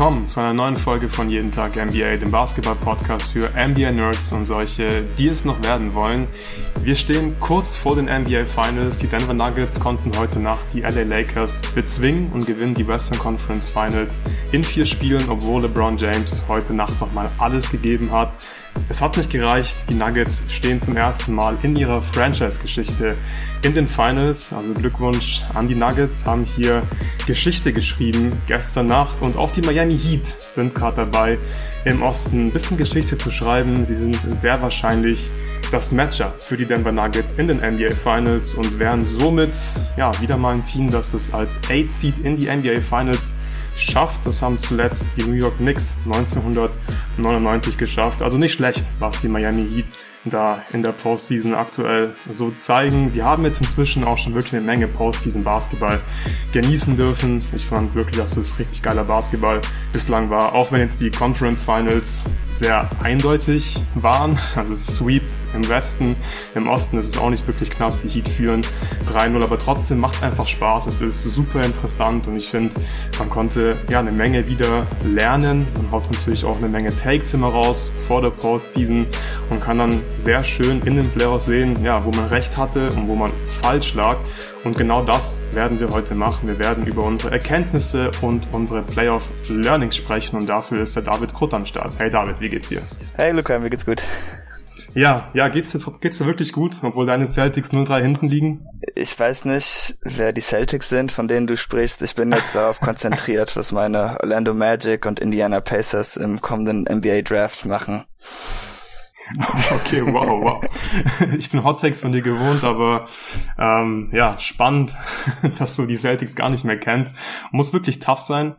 willkommen zu einer neuen Folge von Jeden Tag NBA, dem Basketball-Podcast für NBA-Nerds und solche, die es noch werden wollen. Wir stehen kurz vor den NBA Finals. Die Denver Nuggets konnten heute Nacht die LA Lakers bezwingen und gewinnen die Western Conference Finals in vier Spielen, obwohl LeBron James heute Nacht nochmal alles gegeben hat. Es hat nicht gereicht. Die Nuggets stehen zum ersten Mal in ihrer Franchise-Geschichte in den Finals. Also Glückwunsch an die Nuggets, haben hier Geschichte geschrieben gestern Nacht. Und auch die Miami Heat sind gerade dabei, im Osten ein bisschen Geschichte zu schreiben. Sie sind sehr wahrscheinlich das Matchup für die Denver Nuggets in den NBA Finals und wären somit ja wieder mal ein Team, das es als 8 Seed in die NBA Finals schafft. Das haben zuletzt die New York Knicks 1999 geschafft. Also nicht schlecht, was die Miami Heat da in der Postseason aktuell so zeigen. Wir haben jetzt inzwischen auch schon wirklich eine Menge Postseason Basketball genießen dürfen. Ich fand wirklich, dass es richtig geiler Basketball bislang war, auch wenn jetzt die Conference Finals sehr eindeutig waren. Also Sweep im Westen, im Osten ist es auch nicht wirklich knapp. Die Heat führen 3-0, aber trotzdem macht es einfach Spaß. Es ist super interessant und ich finde, man konnte ja eine Menge wieder lernen. Man haut natürlich auch eine Menge Takes immer raus vor der Postseason und kann dann sehr schön in den Playoffs sehen, ja, wo man recht hatte und wo man falsch lag. Und genau das werden wir heute machen. Wir werden über unsere Erkenntnisse und unsere Playoff Learnings sprechen und dafür ist der David Krutt am Start. Hey David, wie geht's dir? Hey Luca, mir geht's gut. Ja, ja, geht's dir, geht's dir wirklich gut, obwohl deine Celtics 0-3 hinten liegen? Ich weiß nicht, wer die Celtics sind, von denen du sprichst. Ich bin jetzt darauf konzentriert, was meine Orlando Magic und Indiana Pacers im kommenden NBA Draft machen. Okay, wow, wow. Ich bin Hottakes von dir gewohnt, aber ähm, ja, spannend, dass du die Celtics gar nicht mehr kennst. Muss wirklich tough sein.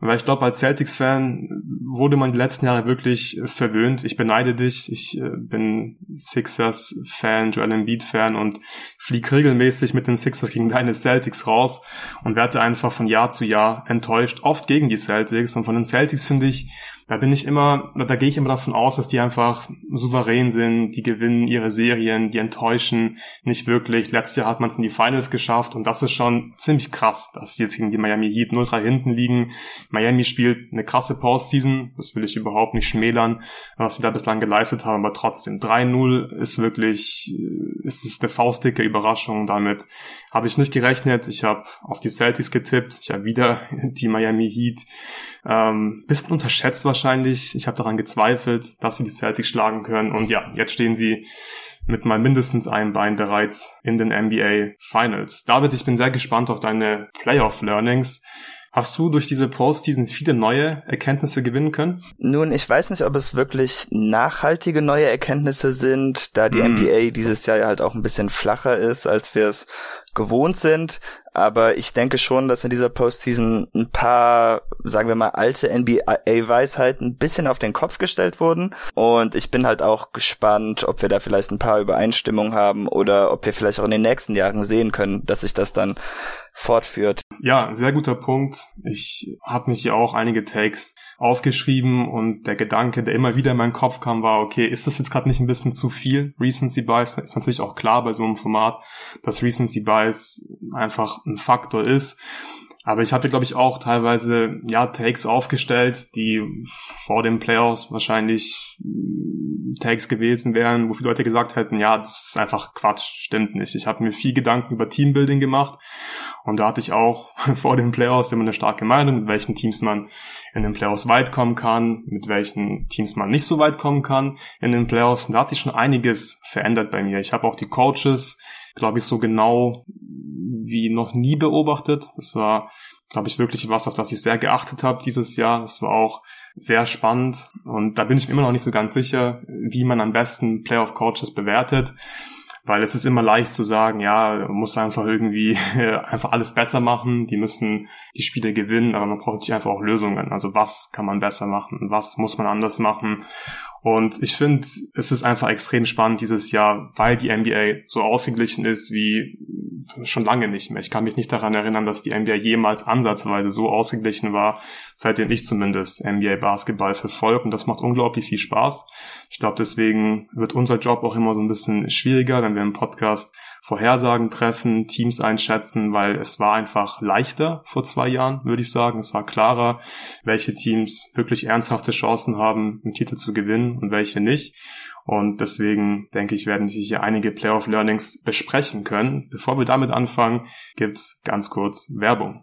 Weil ich glaube, als Celtics-Fan wurde man die letzten Jahre wirklich verwöhnt. Ich beneide dich. Ich äh, bin Sixers-Fan, Joel Embiid-Fan und fliege regelmäßig mit den Sixers gegen deine Celtics raus und werde einfach von Jahr zu Jahr enttäuscht. Oft gegen die Celtics. Und von den Celtics finde ich, da bin ich immer, da gehe ich immer davon aus, dass die einfach souverän sind, die gewinnen ihre Serien, die enttäuschen nicht wirklich. Letztes Jahr hat man es in die Finals geschafft und das ist schon ziemlich krass, dass sie jetzt gegen die Miami Heat 0-3 hinten liegen. Miami spielt eine krasse Postseason, das will ich überhaupt nicht schmälern, was sie da bislang geleistet haben, aber trotzdem 3-0 ist wirklich, ist es eine faustdicke Überraschung. Damit habe ich nicht gerechnet. Ich habe auf die Celtics getippt, ich habe wieder die Miami Heat ähm, bisschen unterschätzt wahrscheinlich. Ich habe daran gezweifelt, dass sie die Celtics schlagen können. Und ja, jetzt stehen sie mit mal mindestens einem Bein bereits in den NBA Finals. David, ich bin sehr gespannt auf deine Playoff Learnings. Hast du durch diese Postseason viele neue Erkenntnisse gewinnen können? Nun, ich weiß nicht, ob es wirklich nachhaltige neue Erkenntnisse sind, da die mm. NBA dieses Jahr ja halt auch ein bisschen flacher ist, als wir es gewohnt sind. Aber ich denke schon, dass in dieser Postseason ein paar, sagen wir mal, alte NBA-Weisheiten ein bisschen auf den Kopf gestellt wurden. Und ich bin halt auch gespannt, ob wir da vielleicht ein paar Übereinstimmungen haben oder ob wir vielleicht auch in den nächsten Jahren sehen können, dass sich das dann fortführt. Ja, sehr guter Punkt. Ich habe mich ja auch einige Takes aufgeschrieben und der Gedanke, der immer wieder in meinen Kopf kam, war, okay, ist das jetzt gerade nicht ein bisschen zu viel? Recency Bias ist natürlich auch klar bei so einem Format, dass Recency Bias einfach ein Faktor ist. Aber ich hatte, glaube ich, auch teilweise ja Takes aufgestellt, die vor den Playoffs wahrscheinlich Takes gewesen wären, wo viele Leute gesagt hätten, ja, das ist einfach Quatsch, stimmt nicht. Ich habe mir viel Gedanken über Teambuilding gemacht und da hatte ich auch vor den Playoffs immer eine starke Meinung, mit welchen Teams man in den Playoffs weit kommen kann, mit welchen Teams man nicht so weit kommen kann in den Playoffs. Und da hat sich schon einiges verändert bei mir. Ich habe auch die Coaches, glaube ich, so genau wie noch nie beobachtet. Das war, glaube ich, wirklich was, auf das ich sehr geachtet habe dieses Jahr. Das war auch sehr spannend und da bin ich mir immer noch nicht so ganz sicher, wie man am besten Playoff-Coaches bewertet. Weil es ist immer leicht zu sagen, ja, muss einfach irgendwie einfach alles besser machen, die müssen die Spiele gewinnen, aber man braucht natürlich einfach auch Lösungen. Also was kann man besser machen, was muss man anders machen und ich finde, es ist einfach extrem spannend dieses Jahr, weil die NBA so ausgeglichen ist wie schon lange nicht mehr. Ich kann mich nicht daran erinnern, dass die NBA jemals ansatzweise so ausgeglichen war, seitdem ich zumindest NBA Basketball verfolge. Und das macht unglaublich viel Spaß. Ich glaube, deswegen wird unser Job auch immer so ein bisschen schwieriger, wenn wir im Podcast Vorhersagen treffen, Teams einschätzen, weil es war einfach leichter vor zwei Jahren, würde ich sagen. Es war klarer, welche Teams wirklich ernsthafte Chancen haben, einen Titel zu gewinnen und welche nicht. Und deswegen denke ich, werden wir hier einige Playoff Learnings besprechen können. Bevor wir damit anfangen, gibt's ganz kurz Werbung.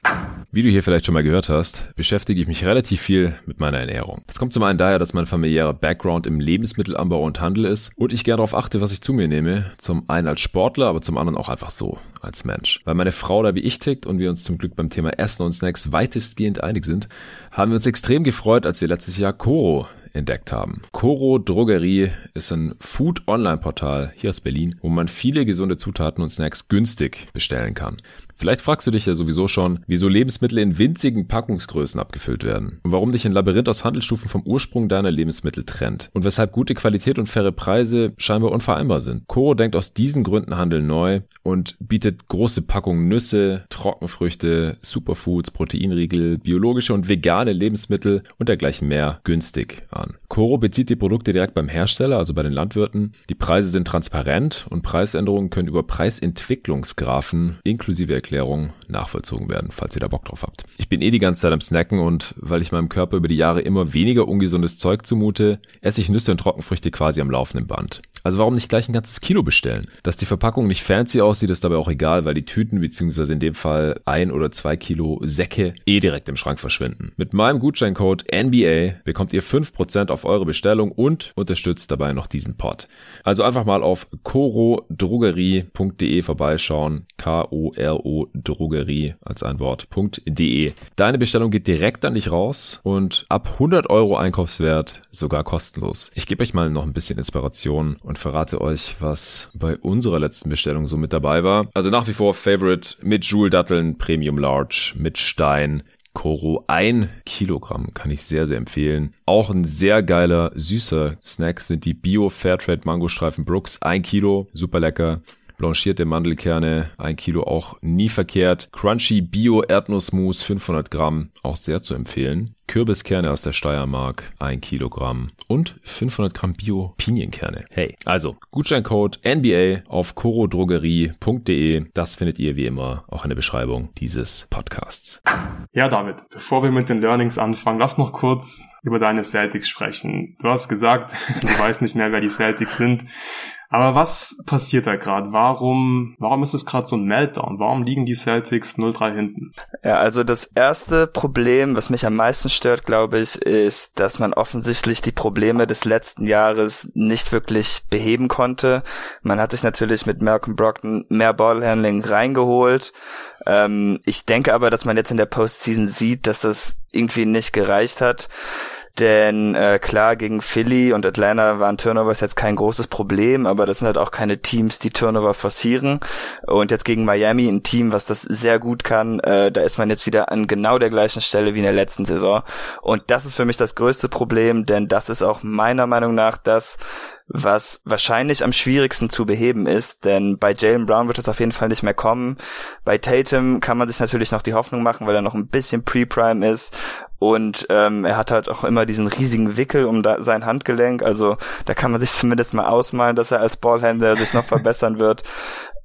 Wie du hier vielleicht schon mal gehört hast, beschäftige ich mich relativ viel mit meiner Ernährung. Das kommt zum einen daher, dass mein familiärer Background im Lebensmittelanbau und Handel ist und ich gerne darauf achte, was ich zu mir nehme. Zum einen als Sportler, aber zum anderen auch einfach so als Mensch. Weil meine Frau da wie ich tickt und wir uns zum Glück beim Thema Essen und Snacks weitestgehend einig sind, haben wir uns extrem gefreut, als wir letztes Jahr Koro entdeckt haben. Coro Drogerie ist ein Food-Online-Portal hier aus Berlin, wo man viele gesunde Zutaten und Snacks günstig bestellen kann. Vielleicht fragst du dich ja sowieso schon, wieso Lebensmittel in winzigen Packungsgrößen abgefüllt werden und warum dich ein Labyrinth aus Handelsstufen vom Ursprung deiner Lebensmittel trennt und weshalb gute Qualität und faire Preise scheinbar unvereinbar sind. Coro denkt aus diesen Gründen Handel neu und bietet große Packungen Nüsse, Trockenfrüchte, Superfoods, Proteinriegel, biologische und vegane Lebensmittel und dergleichen mehr günstig an. Coro bezieht die Produkte direkt beim Hersteller, also bei den Landwirten. Die Preise sind transparent und Preisänderungen können über Preisentwicklungsgrafen inklusive Erklärung nachvollzogen werden, falls ihr da Bock drauf habt. Ich bin eh die ganze Zeit am Snacken und weil ich meinem Körper über die Jahre immer weniger ungesundes Zeug zumute, esse ich Nüsse und Trockenfrüchte quasi am laufenden Band. Also warum nicht gleich ein ganzes Kilo bestellen? Dass die Verpackung nicht fancy aussieht, ist dabei auch egal, weil die Tüten beziehungsweise in dem Fall ein oder zwei Kilo Säcke eh direkt im Schrank verschwinden. Mit meinem Gutscheincode NBA bekommt ihr 5% auf eure Bestellung und unterstützt dabei noch diesen Pod. Also einfach mal auf corodrogerie.de vorbeischauen. K-O-R-O Drogerie als ein Wort.de. Deine Bestellung geht direkt an dich raus und ab 100 Euro Einkaufswert sogar kostenlos. Ich gebe euch mal noch ein bisschen Inspiration und verrate euch, was bei unserer letzten Bestellung so mit dabei war. Also nach wie vor Favorite mit Joule Datteln Premium Large mit Stein. Koro ein Kilogramm kann ich sehr, sehr empfehlen. Auch ein sehr geiler, süßer Snack sind die Bio Fairtrade Mangostreifen Brooks. Ein Kilo, super lecker blanchierte Mandelkerne, ein Kilo auch nie verkehrt. Crunchy Bio Erdnussmus 500 Gramm, auch sehr zu empfehlen. Kürbiskerne aus der Steiermark, ein Kilogramm und 500 Gramm Bio Pinienkerne. Hey, also Gutscheincode NBA auf corodrogerie.de. Das findet ihr wie immer auch in der Beschreibung dieses Podcasts. Ja, David, bevor wir mit den Learnings anfangen, lass noch kurz über deine Celtics sprechen. Du hast gesagt, du weißt nicht mehr, wer die Celtics sind. Aber was passiert da gerade? Warum, warum ist es gerade so ein Meltdown? Warum liegen die Celtics 0-3 hinten? Ja, also das erste Problem, was mich am meisten stört, glaube ich, ist, dass man offensichtlich die Probleme des letzten Jahres nicht wirklich beheben konnte. Man hat sich natürlich mit Malcolm Brockton mehr Ballhandling reingeholt. Ähm, ich denke aber, dass man jetzt in der Postseason sieht, dass das irgendwie nicht gereicht hat. Denn äh, klar, gegen Philly und Atlanta waren Turnovers jetzt kein großes Problem, aber das sind halt auch keine Teams, die Turnover forcieren. Und jetzt gegen Miami, ein Team, was das sehr gut kann, äh, da ist man jetzt wieder an genau der gleichen Stelle wie in der letzten Saison. Und das ist für mich das größte Problem, denn das ist auch meiner Meinung nach das, was wahrscheinlich am schwierigsten zu beheben ist, denn bei Jalen Brown wird es auf jeden Fall nicht mehr kommen. Bei Tatum kann man sich natürlich noch die Hoffnung machen, weil er noch ein bisschen Pre-Prime ist und ähm, er hat halt auch immer diesen riesigen Wickel um da, sein Handgelenk, also da kann man sich zumindest mal ausmalen, dass er als Ballhändler sich noch verbessern wird.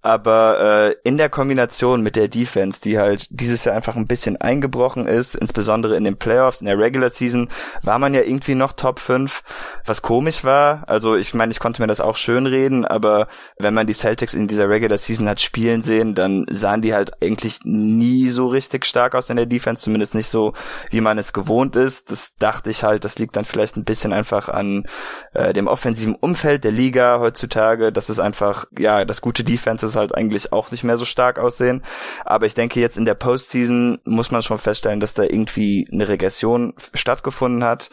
Aber äh, in der Kombination mit der Defense, die halt dieses Jahr einfach ein bisschen eingebrochen ist, insbesondere in den Playoffs, in der Regular Season, war man ja irgendwie noch Top 5, was komisch war. Also ich meine, ich konnte mir das auch schön reden, aber wenn man die Celtics in dieser Regular Season hat spielen sehen, dann sahen die halt eigentlich nie so richtig stark aus in der Defense, zumindest nicht so, wie man es gewohnt ist. Das dachte ich halt, das liegt dann vielleicht ein bisschen einfach an äh, dem offensiven Umfeld der Liga heutzutage. Das ist einfach, ja, das gute Defense Defenses halt eigentlich auch nicht mehr so stark aussehen. Aber ich denke, jetzt in der Postseason muss man schon feststellen, dass da irgendwie eine Regression stattgefunden hat.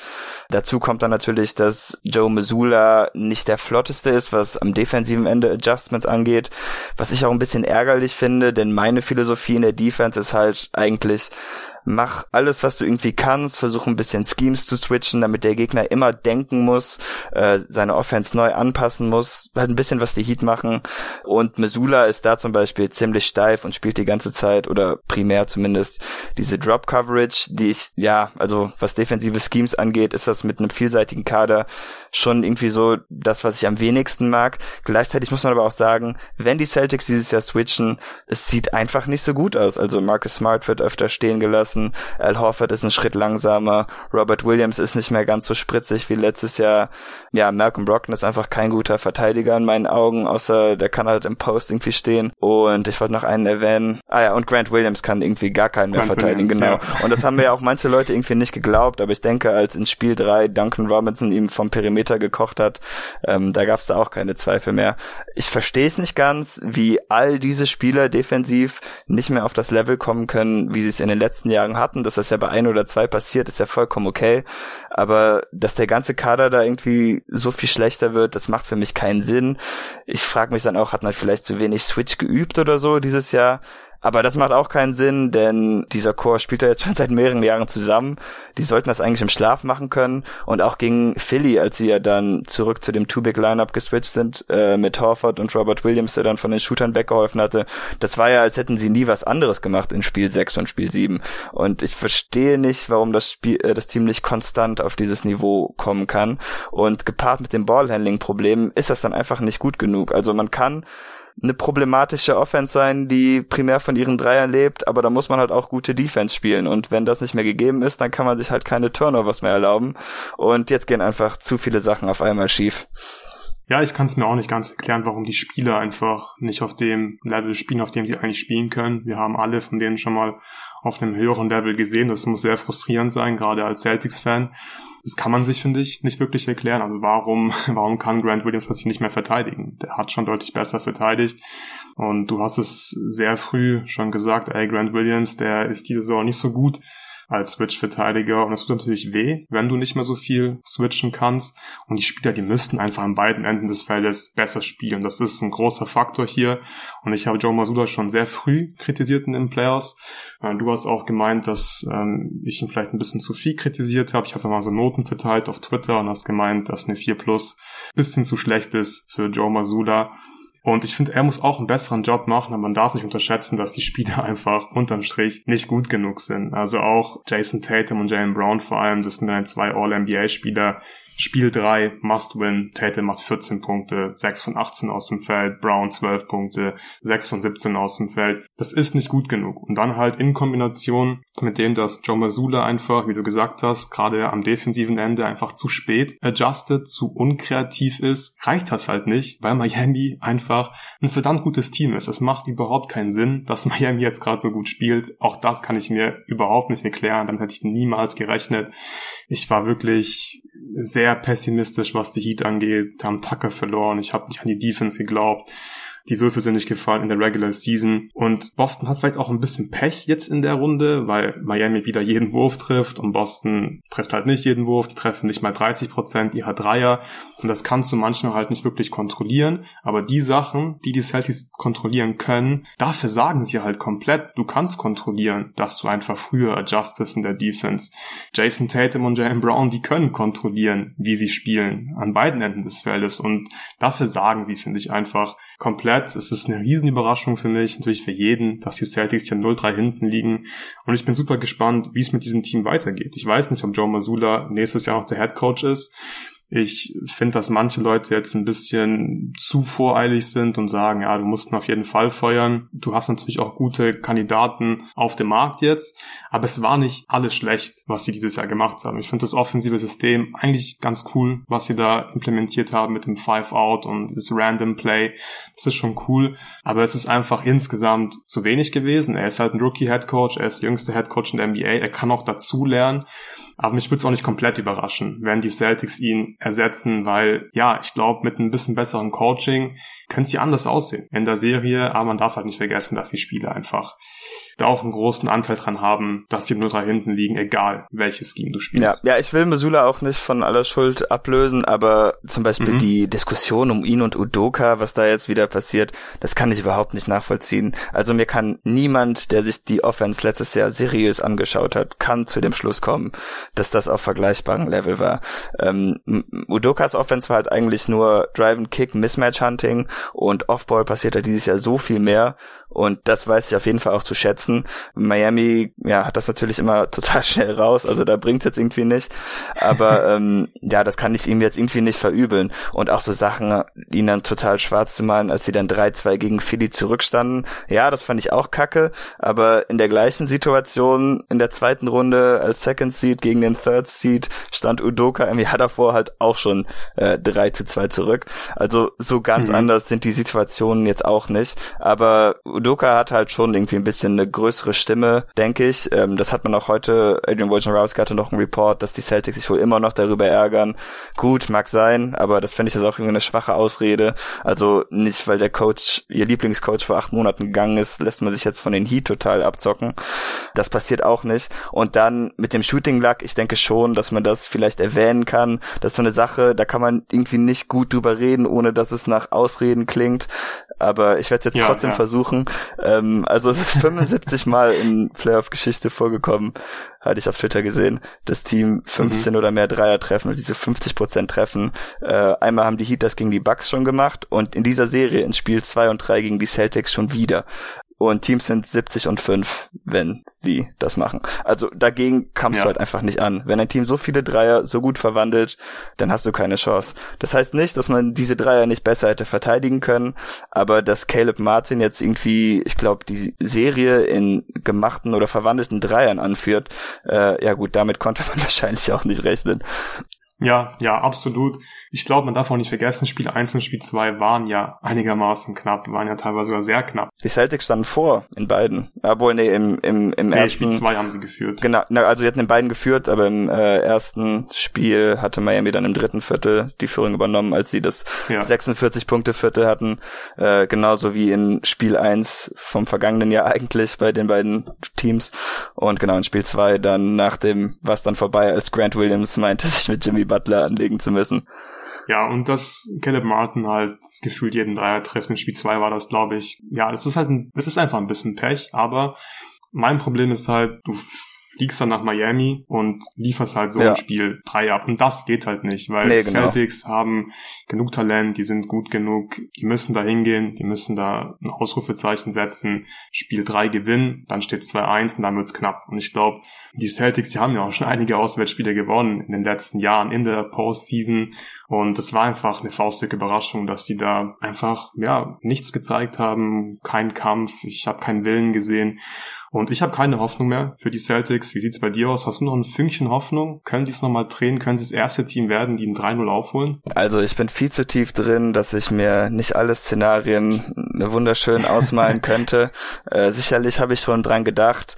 Dazu kommt dann natürlich, dass Joe Missoula nicht der flotteste ist, was am defensiven Ende Adjustments angeht. Was ich auch ein bisschen ärgerlich finde, denn meine Philosophie in der Defense ist halt eigentlich, mach alles, was du irgendwie kannst, versuch ein bisschen Schemes zu switchen, damit der Gegner immer denken muss, äh, seine Offense neu anpassen muss, halt ein bisschen was die Heat machen und Missoula ist da zum Beispiel ziemlich steif und spielt die ganze Zeit oder primär zumindest diese Drop Coverage, die ich, ja, also was defensive Schemes angeht, ist das mit einem vielseitigen Kader schon irgendwie so das, was ich am wenigsten mag. Gleichzeitig muss man aber auch sagen, wenn die Celtics dieses Jahr switchen, es sieht einfach nicht so gut aus. Also Marcus Smart wird öfter stehen gelassen, Al Horford ist ein Schritt langsamer, Robert Williams ist nicht mehr ganz so spritzig wie letztes Jahr. Ja, Malcolm Brockton ist einfach kein guter Verteidiger in meinen Augen, außer der kann halt im Post irgendwie stehen. Und ich wollte noch einen erwähnen. Ah ja, und Grant Williams kann irgendwie gar keinen mehr Grant verteidigen, Williams, genau. Ja. Und das haben mir ja auch manche Leute irgendwie nicht geglaubt, aber ich denke, als in Spiel 3 Duncan Robinson ihm vom Perimeter gekocht hat, ähm, da gab es da auch keine Zweifel mehr. Ich verstehe es nicht ganz, wie all diese Spieler defensiv nicht mehr auf das Level kommen können, wie sie es in den letzten Jahren hatten. Dass das ja bei ein oder zwei passiert, ist ja vollkommen okay. Aber dass der ganze Kader da irgendwie so viel schlechter wird, das macht für mich keinen Sinn. Ich frage mich dann auch, hat man vielleicht zu wenig Switch geübt oder so dieses Jahr? Aber das macht auch keinen Sinn, denn dieser Chor spielt ja jetzt schon seit mehreren Jahren zusammen. Die sollten das eigentlich im Schlaf machen können. Und auch gegen Philly, als sie ja dann zurück zu dem Two-Big-Lineup geswitcht sind, äh, mit Horford und Robert Williams, der dann von den Shootern weggeholfen hatte. Das war ja, als hätten sie nie was anderes gemacht in Spiel 6 und Spiel 7. Und ich verstehe nicht, warum das Spiel, äh, das Team nicht konstant auf dieses Niveau kommen kann. Und gepaart mit dem Ballhandling-Problem ist das dann einfach nicht gut genug. Also man kann eine problematische Offense sein, die primär von ihren Dreiern lebt, aber da muss man halt auch gute Defense spielen. Und wenn das nicht mehr gegeben ist, dann kann man sich halt keine Turnovers mehr erlauben. Und jetzt gehen einfach zu viele Sachen auf einmal schief. Ja, ich kann es mir auch nicht ganz erklären, warum die Spieler einfach nicht auf dem Level spielen, auf dem sie eigentlich spielen können. Wir haben alle von denen schon mal auf einem höheren Level gesehen. Das muss sehr frustrierend sein, gerade als Celtics-Fan. Das kann man sich, finde ich, nicht wirklich erklären. Also warum, warum kann Grant Williams plötzlich nicht mehr verteidigen? Der hat schon deutlich besser verteidigt. Und du hast es sehr früh schon gesagt, ey, Grant Williams, der ist diese Saison nicht so gut als Switch-Verteidiger und das tut natürlich weh, wenn du nicht mehr so viel switchen kannst und die Spieler, die müssten einfach an beiden Enden des Feldes besser spielen. Das ist ein großer Faktor hier und ich habe Joe Masuda schon sehr früh kritisiert in den Playoffs. Äh, du hast auch gemeint, dass ähm, ich ihn vielleicht ein bisschen zu viel kritisiert habe. Ich habe mal so Noten verteilt auf Twitter und hast gemeint, dass eine 4 Plus bisschen zu schlecht ist für Joe Masuda. Und ich finde, er muss auch einen besseren Job machen, aber man darf nicht unterschätzen, dass die Spieler einfach unterm Strich nicht gut genug sind. Also auch Jason Tatum und Jalen Brown vor allem, das sind dann zwei All-NBA-Spieler, Spiel 3, Must-Win. Tatum macht 14 Punkte, 6 von 18 aus dem Feld, Brown 12 Punkte, 6 von 17 aus dem Feld. Das ist nicht gut genug. Und dann halt in Kombination mit dem, dass Joe Mazzulla einfach, wie du gesagt hast, gerade am defensiven Ende einfach zu spät adjusted, zu unkreativ ist, reicht das halt nicht, weil Miami einfach ein verdammt gutes Team ist. Es macht überhaupt keinen Sinn, dass Miami jetzt gerade so gut spielt. Auch das kann ich mir überhaupt nicht erklären. Dann hätte ich niemals gerechnet. Ich war wirklich sehr pessimistisch, was die Heat angeht, haben Tucker verloren, ich habe nicht an die Defense geglaubt. Die Würfe sind nicht gefallen in der Regular Season. Und Boston hat vielleicht auch ein bisschen Pech jetzt in der Runde, weil Miami wieder jeden Wurf trifft und Boston trifft halt nicht jeden Wurf. Die treffen nicht mal 30 Prozent ihrer Dreier. Und das kannst du manchmal halt nicht wirklich kontrollieren. Aber die Sachen, die die Celtics kontrollieren können, dafür sagen sie halt komplett, du kannst kontrollieren, dass du einfach früher adjustest in der Defense. Jason Tatum und Jalen Brown, die können kontrollieren, wie sie spielen an beiden Enden des Feldes. Und dafür sagen sie, finde ich, einfach komplett Jets. Es ist eine Riesenüberraschung für mich, natürlich für jeden, dass die Celtics hier 0-3 hinten liegen. Und ich bin super gespannt, wie es mit diesem Team weitergeht. Ich weiß nicht, ob Joe Mazzulla nächstes Jahr noch der Head Coach ist. Ich finde, dass manche Leute jetzt ein bisschen zu voreilig sind und sagen, ja, du musst ihn auf jeden Fall feuern. Du hast natürlich auch gute Kandidaten auf dem Markt jetzt, aber es war nicht alles schlecht, was sie dieses Jahr gemacht haben. Ich finde das offensive System eigentlich ganz cool, was sie da implementiert haben mit dem Five Out und das Random Play. Das ist schon cool, aber es ist einfach insgesamt zu wenig gewesen. Er ist halt ein Rookie Head Coach, er ist der jüngste Head Coach in der NBA, er kann auch dazu lernen. Aber mich würde es auch nicht komplett überraschen, wenn die Celtics ihn ersetzen, weil ja, ich glaube, mit ein bisschen besserem Coaching könnte sie anders aussehen in der Serie, aber man darf halt nicht vergessen, dass die Spiele einfach da auch einen großen Anteil dran haben, dass sie 0-3 hinten liegen, egal welches Team du spielst. Ja, ja, ich will Mesula auch nicht von aller Schuld ablösen, aber zum Beispiel mhm. die Diskussion um ihn und Udoka, was da jetzt wieder passiert, das kann ich überhaupt nicht nachvollziehen. Also mir kann niemand, der sich die Offense letztes Jahr seriös angeschaut hat, kann zu dem Schluss kommen, dass das auf vergleichbarem Level war. Ähm, Udokas Offense war halt eigentlich nur Drive and Kick, Mismatch Hunting und Offball passiert da dieses Jahr so viel mehr und das weiß ich auf jeden Fall auch zu schätzen. Miami, ja, hat das natürlich immer total schnell raus, also da bringt's jetzt irgendwie nicht. Aber ähm, ja, das kann ich ihm jetzt irgendwie nicht verübeln. Und auch so Sachen, ihn dann total schwarz zu malen, als sie dann 3-2 gegen Philly zurückstanden. Ja, das fand ich auch kacke. Aber in der gleichen Situation in der zweiten Runde als Second Seed gegen den Third Seed stand Udoka irgendwie hat davor halt auch schon äh, 3 zu 2 zurück. Also so ganz mhm. anders sind die Situationen jetzt auch nicht. Aber Udoka hat halt schon irgendwie ein bisschen eine größere Stimme, denke ich. Ähm, das hat man auch heute, Adrian Wojnarowski hatte noch einen Report, dass die Celtics sich wohl immer noch darüber ärgern. Gut, mag sein, aber das finde ich jetzt auch irgendwie eine schwache Ausrede. Also nicht, weil der Coach, ihr Lieblingscoach vor acht Monaten gegangen ist, lässt man sich jetzt von den Heat total abzocken. Das passiert auch nicht. Und dann mit dem Shooting Luck, ich denke schon, dass man das vielleicht erwähnen kann. Das ist so eine Sache, da kann man irgendwie nicht gut drüber reden, ohne dass es nach Ausreden klingt aber ich werde jetzt ja, trotzdem ja. versuchen. Ähm, also es ist 75 Mal in Playoff-Geschichte vorgekommen, hatte ich auf Twitter gesehen, das Team 15 mhm. oder mehr Dreier treffen und diese 50 Prozent treffen. Äh, einmal haben die Heat das gegen die Bucks schon gemacht und in dieser Serie in Spiel 2 und 3 gegen die Celtics schon wieder. Und Teams sind 70 und 5, wenn sie das machen. Also dagegen kamst ja. du halt einfach nicht an. Wenn ein Team so viele Dreier so gut verwandelt, dann hast du keine Chance. Das heißt nicht, dass man diese Dreier nicht besser hätte verteidigen können, aber dass Caleb Martin jetzt irgendwie, ich glaube, die Serie in gemachten oder verwandelten Dreiern anführt, äh, ja gut, damit konnte man wahrscheinlich auch nicht rechnen. Ja, ja, absolut. Ich glaube, man darf auch nicht vergessen, Spiel 1 und Spiel 2 waren ja einigermaßen knapp, waren ja teilweise sogar sehr knapp. Die Celtics standen vor in beiden. Obwohl, nee, im, im, im nee, ersten... Spiel 2 haben sie geführt. Genau, also sie hatten in beiden geführt, aber im äh, ersten Spiel hatte Miami dann im dritten Viertel die Führung übernommen, als sie das ja. 46-Punkte-Viertel hatten. Äh, genauso wie in Spiel 1 vom vergangenen Jahr eigentlich bei den beiden Teams. Und genau in Spiel 2 dann nach dem, was dann vorbei, als Grant Williams meinte, sich mit Jimmy Butler anlegen zu müssen. Ja, und dass Caleb Martin halt gefühlt jeden Dreier trifft. In Spiel 2 war das, glaube ich. Ja, das ist halt es ist einfach ein bisschen Pech, aber mein Problem ist halt, du fliegst dann nach Miami und lieferst halt so ja. ein Spiel drei ab. Und das geht halt nicht, weil nee, genau. Celtics haben genug Talent, die sind gut genug, die müssen da hingehen, die müssen da ein Ausrufezeichen setzen, Spiel drei gewinnen, dann steht 2-1 und dann wird's knapp. Und ich glaube, die Celtics, die haben ja auch schon einige Auswärtsspiele gewonnen in den letzten Jahren in der Postseason. Und es war einfach eine faustdicke Überraschung, dass sie da einfach, ja, nichts gezeigt haben, kein Kampf, ich habe keinen Willen gesehen. Und ich habe keine Hoffnung mehr für die Celtics. Wie sieht's bei dir aus? Hast du noch ein Fünkchen Hoffnung? Können die es nochmal drehen? Können sie das erste Team werden, die ein 3-0 aufholen? Also ich bin viel zu tief drin, dass ich mir nicht alle Szenarien wunderschön ausmalen könnte. Äh, sicherlich habe ich schon dran gedacht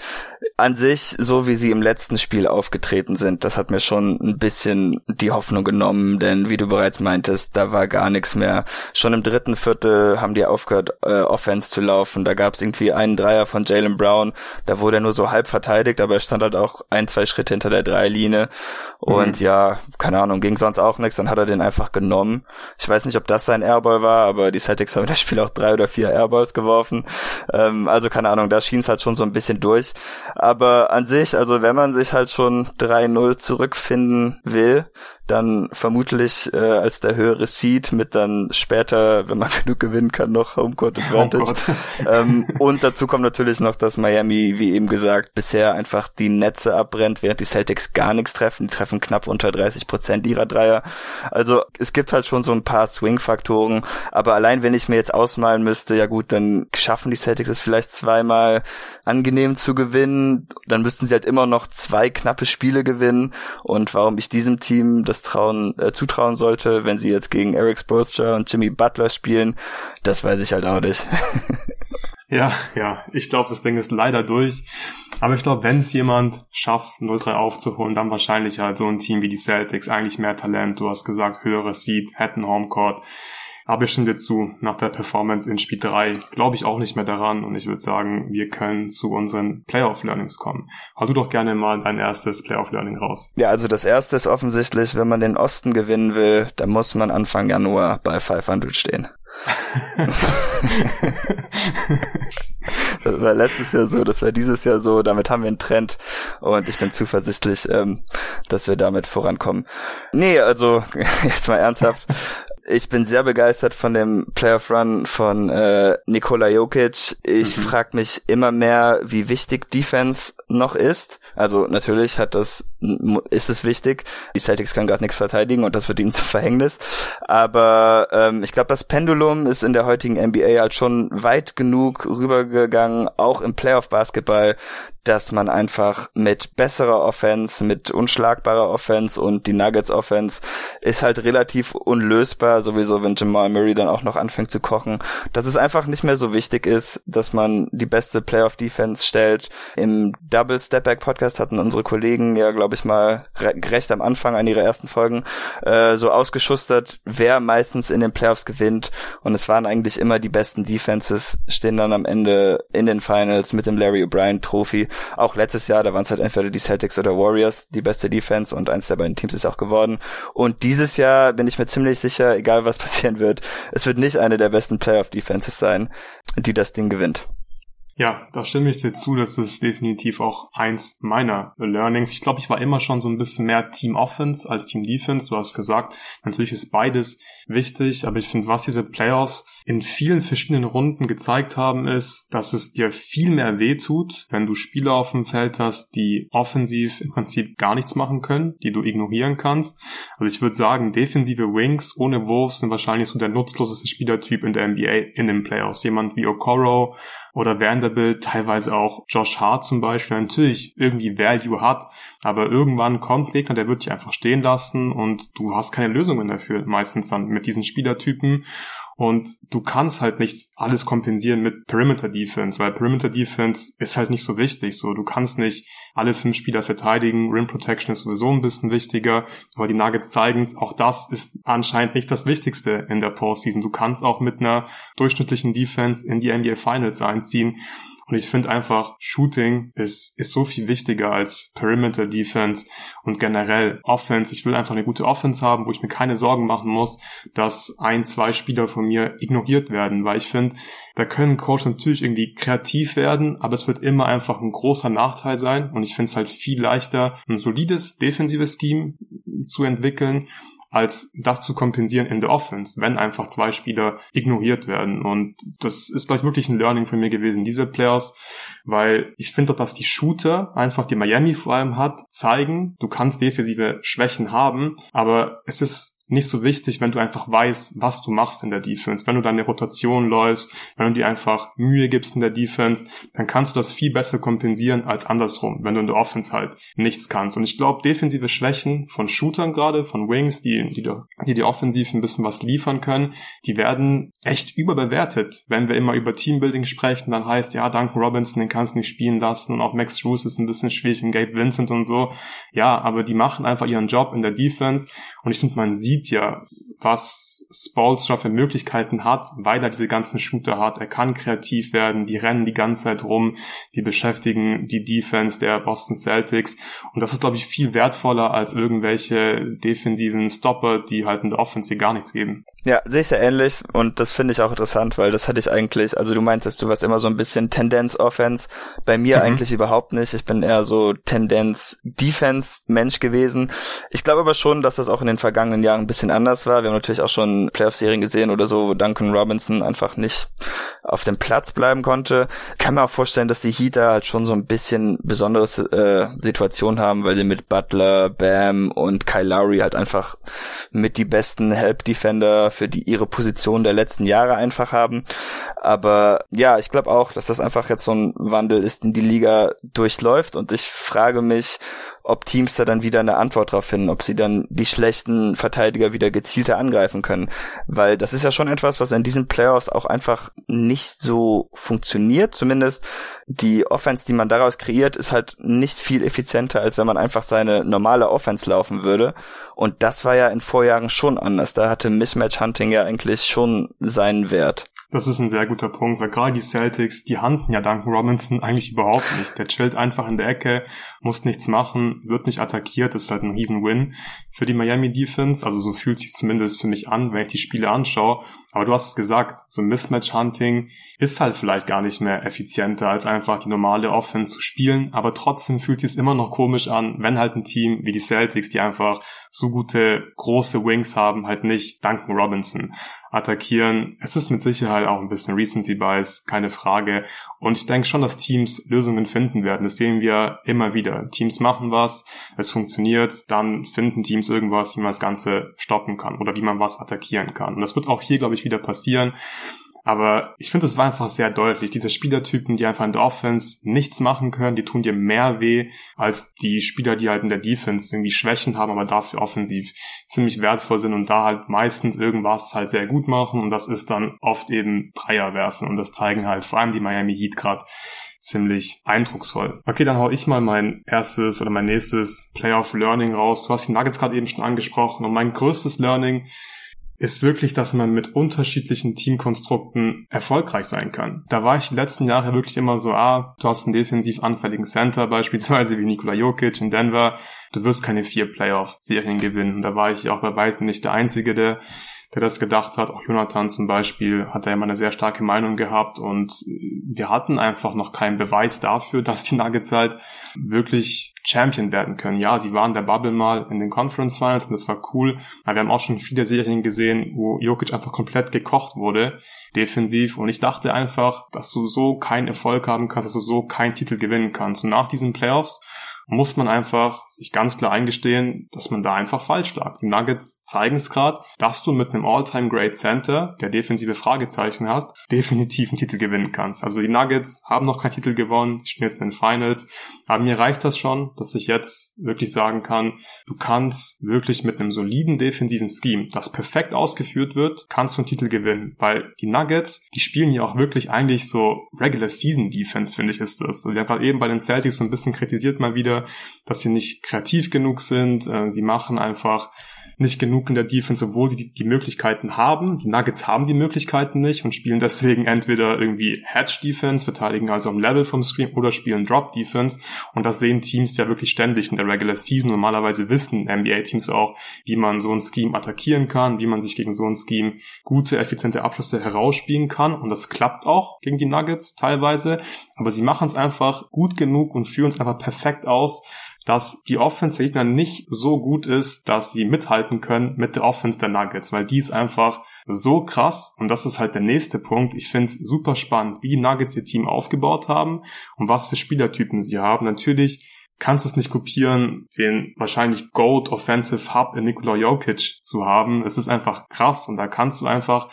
an sich, so wie sie im letzten Spiel aufgetreten sind, das hat mir schon ein bisschen die Hoffnung genommen, denn wie du bereits meintest, da war gar nichts mehr. Schon im dritten Viertel haben die aufgehört, äh, Offense zu laufen. Da gab es irgendwie einen Dreier von Jalen Brown, da wurde er nur so halb verteidigt, aber er stand halt auch ein, zwei Schritte hinter der Dreilinie. Und mhm. ja, keine Ahnung, ging sonst auch nichts, dann hat er den einfach genommen. Ich weiß nicht, ob das sein Airball war, aber die Celtics haben in das Spiel auch drei oder vier Airballs geworfen. Ähm, also keine Ahnung, da schien es halt schon so ein bisschen durch. Aber an sich, also wenn man sich halt schon 3-0 zurückfinden will, dann vermutlich äh, als der höhere Seed mit dann später, wenn man genug gewinnen kann, noch Homecourt Advantage. Oh ähm, und dazu kommt natürlich noch, dass Miami, wie eben gesagt, bisher einfach die Netze abbrennt, während die Celtics gar nichts treffen. Die treffen knapp unter 30 Prozent ihrer Dreier. Also es gibt halt schon so ein paar Swing-Faktoren, aber allein wenn ich mir jetzt ausmalen müsste, ja gut, dann schaffen die Celtics es vielleicht zweimal angenehm zu gewinnen, dann müssten sie halt immer noch zwei knappe Spiele gewinnen und warum ich diesem Team das trauen, äh, zutrauen sollte, wenn sie jetzt gegen Eric Spoelstra und Jimmy Butler spielen, das weiß ich halt auch nicht. Ja, ja, ich glaube, das Ding ist leider durch. Aber ich glaube, wenn es jemand schafft, 0-3 aufzuholen, dann wahrscheinlich halt so ein Team wie die Celtics, eigentlich mehr Talent. Du hast gesagt, höheres Seed, hätten Homecourt. Aber ich stimme dir zu, nach der Performance in Spiel 3 glaube ich auch nicht mehr daran und ich würde sagen, wir können zu unseren Playoff-Learnings kommen. Hau du doch gerne mal dein erstes Playoff-Learning raus. Ja, also das erste ist offensichtlich, wenn man den Osten gewinnen will, dann muss man Anfang Januar bei 500 stehen. das war letztes Jahr so, das war dieses Jahr so, damit haben wir einen Trend und ich bin zuversichtlich, ähm, dass wir damit vorankommen. Nee, also jetzt mal ernsthaft. Ich bin sehr begeistert von dem Playoff Run von äh, Nikola Jokic. Ich mhm. frage mich immer mehr, wie wichtig Defense noch ist. Also natürlich hat das ist es wichtig. Die Celtics können gerade nichts verteidigen und das wird ihnen zu Verhängnis. Aber ähm, ich glaube, das Pendulum ist in der heutigen NBA halt schon weit genug rübergegangen, auch im Playoff-Basketball, dass man einfach mit besserer Offense, mit unschlagbarer Offense und die Nuggets Offense ist halt relativ unlösbar, sowieso wenn Jamal Murray dann auch noch anfängt zu kochen, dass es einfach nicht mehr so wichtig ist, dass man die beste Playoff Defense stellt. Im Double Step Back Podcast hatten unsere Kollegen ja, glaube ich mal, recht am Anfang an ihrer ersten Folgen äh, so ausgeschustert, wer meistens in den Playoffs gewinnt und es waren eigentlich immer die besten Defenses, stehen dann am Ende in den Finals mit dem Larry O'Brien Trophy auch letztes Jahr, da waren es halt entweder die Celtics oder Warriors, die beste Defense und eins der beiden Teams ist auch geworden. Und dieses Jahr bin ich mir ziemlich sicher, egal was passieren wird, es wird nicht eine der besten Playoff-Defenses sein, die das Ding gewinnt. Ja, da stimme ich dir zu. Das ist definitiv auch eins meiner Learnings. Ich glaube, ich war immer schon so ein bisschen mehr Team Offense als Team Defense. Du hast gesagt, natürlich ist beides wichtig, aber ich finde, was diese Playoffs in vielen verschiedenen Runden gezeigt haben, ist, dass es dir viel mehr wehtut, wenn du Spieler auf dem Feld hast, die offensiv im Prinzip gar nichts machen können, die du ignorieren kannst. Also ich würde sagen, defensive Wings ohne Wurf sind wahrscheinlich so der nutzloseste Spielertyp in der NBA in den Playoffs. Jemand wie Okoro oder Vanderbilt, teilweise auch Josh Hart zum Beispiel, natürlich irgendwie Value hat, aber irgendwann kommt ein Gegner, der wird dich einfach stehen lassen und du hast keine Lösungen dafür, meistens dann mit diesen Spielertypen. Und du kannst halt nicht alles kompensieren mit Perimeter Defense, weil Perimeter Defense ist halt nicht so wichtig. So, du kannst nicht alle fünf Spieler verteidigen. Rim Protection ist sowieso ein bisschen wichtiger. Aber die Nuggets zeigen es, auch das ist anscheinend nicht das Wichtigste in der Postseason. Du kannst auch mit einer durchschnittlichen Defense in die NBA Finals einziehen. Und ich finde einfach, Shooting ist, ist so viel wichtiger als Perimeter Defense und generell Offense. Ich will einfach eine gute Offense haben, wo ich mir keine Sorgen machen muss, dass ein, zwei Spieler von mir ignoriert werden, weil ich finde, da können Coach natürlich irgendwie kreativ werden, aber es wird immer einfach ein großer Nachteil sein und ich finde es halt viel leichter, ein solides defensives Scheme zu entwickeln, als das zu kompensieren in der Offense, wenn einfach zwei Spieler ignoriert werden. Und das ist, glaube ich, wirklich ein Learning für mir gewesen, diese Playoffs, weil ich finde dass die Shooter, einfach die Miami vor allem hat, zeigen, du kannst defensive Schwächen haben, aber es ist nicht so wichtig, wenn du einfach weißt, was du machst in der Defense. Wenn du deine Rotation läufst, wenn du dir einfach Mühe gibst in der Defense, dann kannst du das viel besser kompensieren als andersrum, wenn du in der Offense halt nichts kannst. Und ich glaube, defensive Schwächen von Shootern gerade, von Wings, die, die, die die offensiv ein bisschen was liefern können, die werden echt überbewertet. Wenn wir immer über Teambuilding sprechen, dann heißt, ja, Duncan Robinson, den kannst du nicht spielen lassen und auch Max Roos ist ein bisschen schwierig und Gabe Vincent und so. Ja, aber die machen einfach ihren Job in der Defense und ich finde, man sieht sieht ja, was Spolstra für Möglichkeiten hat, weil er diese ganzen Shooter hat. Er kann kreativ werden, die rennen die ganze Zeit rum, die beschäftigen die Defense der Boston Celtics. Und das ist, glaube ich, viel wertvoller als irgendwelche defensiven Stopper, die halt in der Offense gar nichts geben. Ja, sehe ich sehr ähnlich und das finde ich auch interessant, weil das hatte ich eigentlich, also du meintest, du warst immer so ein bisschen Tendenz Offense, bei mir mhm. eigentlich überhaupt nicht. Ich bin eher so Tendenz Defense Mensch gewesen. Ich glaube aber schon, dass das auch in den vergangenen Jahren bisschen anders war. Wir haben natürlich auch schon Playoff-Serien gesehen oder so, wo Duncan Robinson einfach nicht auf dem Platz bleiben konnte. Kann mir auch vorstellen, dass die Heater halt schon so ein bisschen besondere äh, Situation haben, weil sie mit Butler, Bam und Kyle Lowry halt einfach mit die besten Help-Defender für die ihre Position der letzten Jahre einfach haben. Aber ja, ich glaube auch, dass das einfach jetzt so ein Wandel ist, den die Liga durchläuft und ich frage mich, ob Teams da dann wieder eine Antwort drauf finden, ob sie dann die schlechten Verteidiger wieder gezielter angreifen können. Weil das ist ja schon etwas, was in diesen Playoffs auch einfach nicht so funktioniert. Zumindest die Offense, die man daraus kreiert, ist halt nicht viel effizienter, als wenn man einfach seine normale Offense laufen würde. Und das war ja in Vorjahren schon anders. Da hatte Mismatch Hunting ja eigentlich schon seinen Wert. Das ist ein sehr guter Punkt, weil gerade die Celtics, die handen ja Duncan Robinson eigentlich überhaupt nicht. Der chillt einfach in der Ecke, muss nichts machen, wird nicht attackiert, das ist halt ein Riesen-Win für die Miami Defense. Also so fühlt sich zumindest für mich an, wenn ich die Spiele anschaue. Aber du hast es gesagt, so Mismatch-Hunting ist halt vielleicht gar nicht mehr effizienter, als einfach die normale Offense zu spielen. Aber trotzdem fühlt sich es immer noch komisch an, wenn halt ein Team wie die Celtics, die einfach so gute große Wings haben, halt nicht Duncan Robinson attackieren. Es ist mit Sicherheit auch ein bisschen Recency Bias, keine Frage. Und ich denke schon, dass Teams Lösungen finden werden. Das sehen wir immer wieder. Teams machen was, es funktioniert, dann finden Teams irgendwas, wie man das Ganze stoppen kann oder wie man was attackieren kann. Und das wird auch hier, glaube ich, wieder passieren. Aber ich finde, es war einfach sehr deutlich. Diese Spielertypen, die einfach in der Offense nichts machen können, die tun dir mehr weh als die Spieler, die halt in der Defense irgendwie Schwächen haben, aber dafür offensiv ziemlich wertvoll sind und da halt meistens irgendwas halt sehr gut machen. Und das ist dann oft eben Dreier werfen. Und das zeigen halt vor allem die Miami Heat gerade ziemlich eindrucksvoll. Okay, dann hau ich mal mein erstes oder mein nächstes Playoff Learning raus. Du hast die Nuggets gerade eben schon angesprochen und mein größtes Learning ist wirklich, dass man mit unterschiedlichen Teamkonstrukten erfolgreich sein kann. Da war ich die letzten Jahre wirklich immer so, ah, du hast einen defensiv anfälligen Center, beispielsweise wie Nikola Jokic in Denver, du wirst keine vier Playoff-Serien gewinnen. Da war ich auch bei weitem nicht der Einzige, der der das gedacht hat. Auch Jonathan zum Beispiel hat da immer eine sehr starke Meinung gehabt und wir hatten einfach noch keinen Beweis dafür, dass die Nuggets halt wirklich Champion werden können. Ja, sie waren der Bubble mal in den Conference Finals und das war cool, aber wir haben auch schon viele Serien gesehen, wo Jokic einfach komplett gekocht wurde, defensiv und ich dachte einfach, dass du so keinen Erfolg haben kannst, dass du so keinen Titel gewinnen kannst. Und nach diesen Playoffs muss man einfach sich ganz klar eingestehen, dass man da einfach falsch lag. Die Nuggets zeigen es gerade, dass du mit einem All-Time-Great Center, der defensive Fragezeichen hast, definitiv einen Titel gewinnen kannst. Also die Nuggets haben noch keinen Titel gewonnen, stehen jetzt in den Finals, aber mir reicht das schon, dass ich jetzt wirklich sagen kann, du kannst wirklich mit einem soliden defensiven Scheme, das perfekt ausgeführt wird, kannst du einen Titel gewinnen, weil die Nuggets, die spielen ja auch wirklich eigentlich so Regular Season Defense, finde ich, ist das. Und wir haben gerade eben bei den Celtics so ein bisschen kritisiert mal wieder, dass sie nicht kreativ genug sind. Äh, sie machen einfach nicht genug in der Defense, obwohl sie die, die, Möglichkeiten haben. Die Nuggets haben die Möglichkeiten nicht und spielen deswegen entweder irgendwie Hedge Defense, verteidigen also am Level vom Screen oder spielen Drop Defense. Und das sehen Teams ja wirklich ständig in der Regular Season. Normalerweise wissen NBA-Teams auch, wie man so ein Scheme attackieren kann, wie man sich gegen so ein Scheme gute, effiziente Abschlüsse herausspielen kann. Und das klappt auch gegen die Nuggets teilweise. Aber sie machen es einfach gut genug und führen es einfach perfekt aus, dass die Offense der Gegner nicht so gut ist, dass sie mithalten können mit der Offense der Nuggets, weil die ist einfach so krass und das ist halt der nächste Punkt. Ich finde es super spannend, wie Nuggets ihr Team aufgebaut haben und was für Spielertypen sie haben. Natürlich kannst du es nicht kopieren, den wahrscheinlich Gold Offensive Hub in Nikola Jokic zu haben. Es ist einfach krass und da kannst du einfach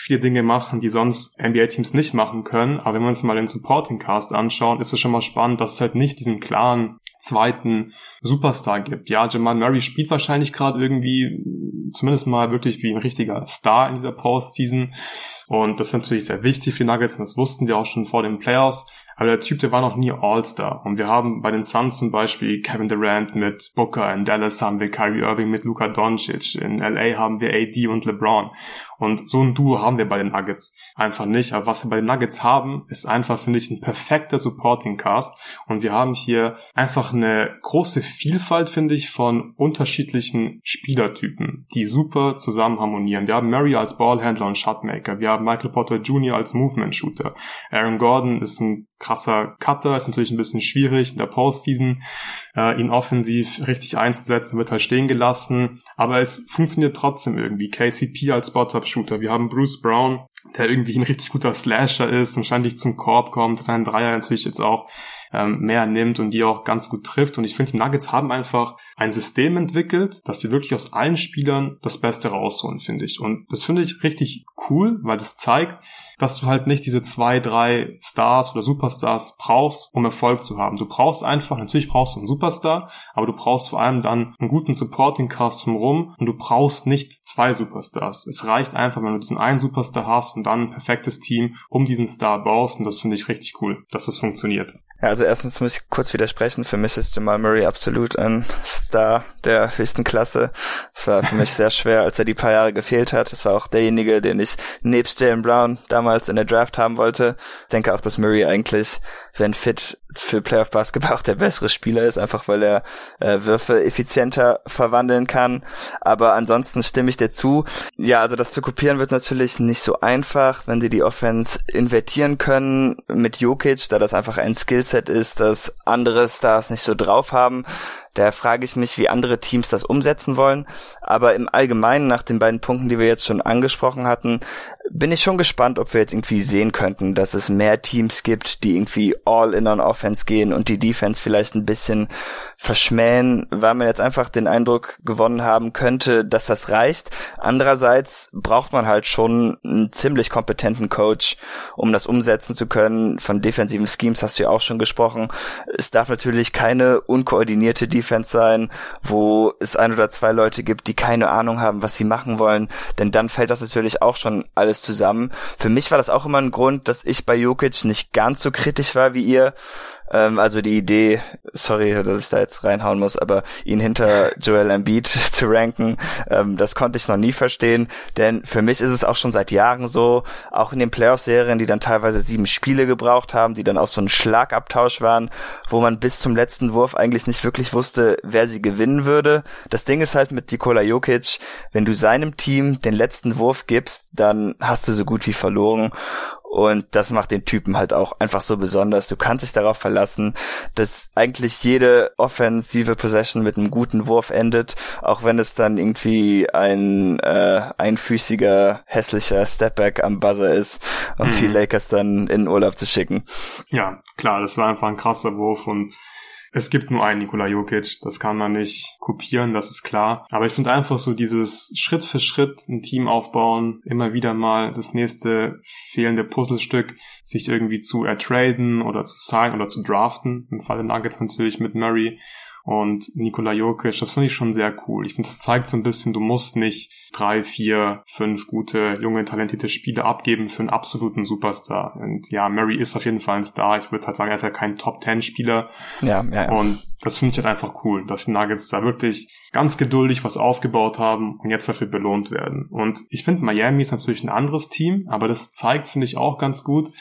viele Dinge machen, die sonst NBA-Teams nicht machen können. Aber wenn wir uns mal den Supporting Cast anschauen, ist es schon mal spannend, dass es halt nicht diesen klaren zweiten Superstar gibt. Ja, Jamal Murray spielt wahrscheinlich gerade irgendwie zumindest mal wirklich wie ein richtiger Star in dieser Postseason. Und das ist natürlich sehr wichtig für Nuggets und das wussten wir auch schon vor den Playoffs. Aber der Typ, der war noch nie All-Star. Und wir haben bei den Suns zum Beispiel Kevin Durant mit Booker, in Dallas haben wir Kyrie Irving mit Luka Doncic, in LA haben wir AD und LeBron. Und so ein Duo haben wir bei den Nuggets einfach nicht. Aber was wir bei den Nuggets haben, ist einfach, finde ich, ein perfekter Supporting Cast. Und wir haben hier einfach eine große Vielfalt, finde ich, von unterschiedlichen Spielertypen, die super zusammen harmonieren. Wir haben Murray als Ballhandler und Shotmaker. Wir haben Michael Potter Jr. als Movement Shooter. Aaron Gordon ist ein krasser Cutter, ist natürlich ein bisschen schwierig in der Postseason, äh, ihn offensiv richtig einzusetzen, wird halt stehen gelassen, aber es funktioniert trotzdem irgendwie. KCP als Spot-Up-Shooter, wir haben Bruce Brown, der irgendwie ein richtig guter Slasher ist und ständig zum Korb kommt, sein Dreier natürlich jetzt auch ähm, mehr nimmt und die auch ganz gut trifft. Und ich finde, die Nuggets haben einfach ein System entwickelt, dass sie wirklich aus allen Spielern das Beste rausholen, finde ich. Und das finde ich richtig cool, weil das zeigt, dass du halt nicht diese zwei, drei Stars oder Superstars brauchst, um Erfolg zu haben. Du brauchst einfach, natürlich brauchst du einen Superstar, aber du brauchst vor allem dann einen guten Supporting Cast drumherum und du brauchst nicht zwei Superstars. Es reicht einfach, wenn du diesen einen Superstar hast und dann ein perfektes Team um diesen Star baust und das finde ich richtig cool, dass das funktioniert. Ja, also erstens muss ich kurz widersprechen. Für mich ist Jamal Murray absolut ein Star der höchsten Klasse. Es war für mich sehr schwer, als er die paar Jahre gefehlt hat. Es war auch derjenige, den ich nebst Jalen Brown damals in der Draft haben wollte. Ich denke auch, dass Murray eigentlich wenn fit für Playoff Basketball auch der bessere Spieler ist, einfach weil er äh, Würfe effizienter verwandeln kann. Aber ansonsten stimme ich dir zu. Ja, also das zu kopieren wird natürlich nicht so einfach, wenn die die Offense invertieren können mit Jokic, da das einfach ein Skillset ist, das andere Stars nicht so drauf haben. Da frage ich mich, wie andere Teams das umsetzen wollen. Aber im Allgemeinen, nach den beiden Punkten, die wir jetzt schon angesprochen hatten, bin ich schon gespannt, ob wir jetzt irgendwie sehen könnten, dass es mehr Teams gibt, die irgendwie all in on Offense gehen und die Defense vielleicht ein bisschen verschmähen, weil man jetzt einfach den Eindruck gewonnen haben könnte, dass das reicht. Andererseits braucht man halt schon einen ziemlich kompetenten Coach, um das umsetzen zu können. Von defensiven Schemes hast du ja auch schon gesprochen. Es darf natürlich keine unkoordinierte Defense sein, wo es ein oder zwei Leute gibt, die keine Ahnung haben, was sie machen wollen, denn dann fällt das natürlich auch schon alles zusammen. Für mich war das auch immer ein Grund, dass ich bei Jokic nicht ganz so kritisch war wie ihr. Ähm, also die Idee, sorry, dass ich da jetzt reinhauen muss, aber ihn hinter Joel Embiid zu ranken, ähm, das konnte ich noch nie verstehen, denn für mich ist es auch schon seit Jahren so, auch in den Playoff-Serien, die dann teilweise sieben Spiele gebraucht haben, die dann auch so ein Schlagabtausch waren, wo man bis zum letzten Wurf eigentlich nicht wirklich wusste, wer sie gewinnen würde. Das Ding ist halt mit Nikola Jokic, wenn du seinem Team den letzten Wurf gibst, dann hast du so gut wie verloren. Und das macht den Typen halt auch einfach so besonders. Du kannst dich darauf verlassen, dass eigentlich jede offensive Possession mit einem guten Wurf endet, auch wenn es dann irgendwie ein äh, einfüßiger, hässlicher Stepback am Buzzer ist, um mhm. die Lakers dann in Urlaub zu schicken. Ja, klar, das war einfach ein krasser Wurf und es gibt nur einen Nikola Jokic, das kann man nicht kopieren, das ist klar. Aber ich finde einfach so dieses Schritt für Schritt ein Team aufbauen, immer wieder mal das nächste fehlende Puzzlestück sich irgendwie zu ertraden oder zu sign oder zu draften. Im Falle Nuggets natürlich mit Murray und Nikola Jokic, das finde ich schon sehr cool. Ich finde, das zeigt so ein bisschen, du musst nicht drei, vier, fünf gute, junge, talentierte Spiele abgeben für einen absoluten Superstar. Und ja, Murray ist auf jeden Fall ein Star. Ich würde halt sagen, er ist ja kein Top-Ten-Spieler. Ja, ja, ja. Und das finde ich halt einfach cool, dass die Nuggets da wirklich ganz geduldig was aufgebaut haben und jetzt dafür belohnt werden. Und ich finde, Miami ist natürlich ein anderes Team, aber das zeigt, finde ich, auch ganz gut,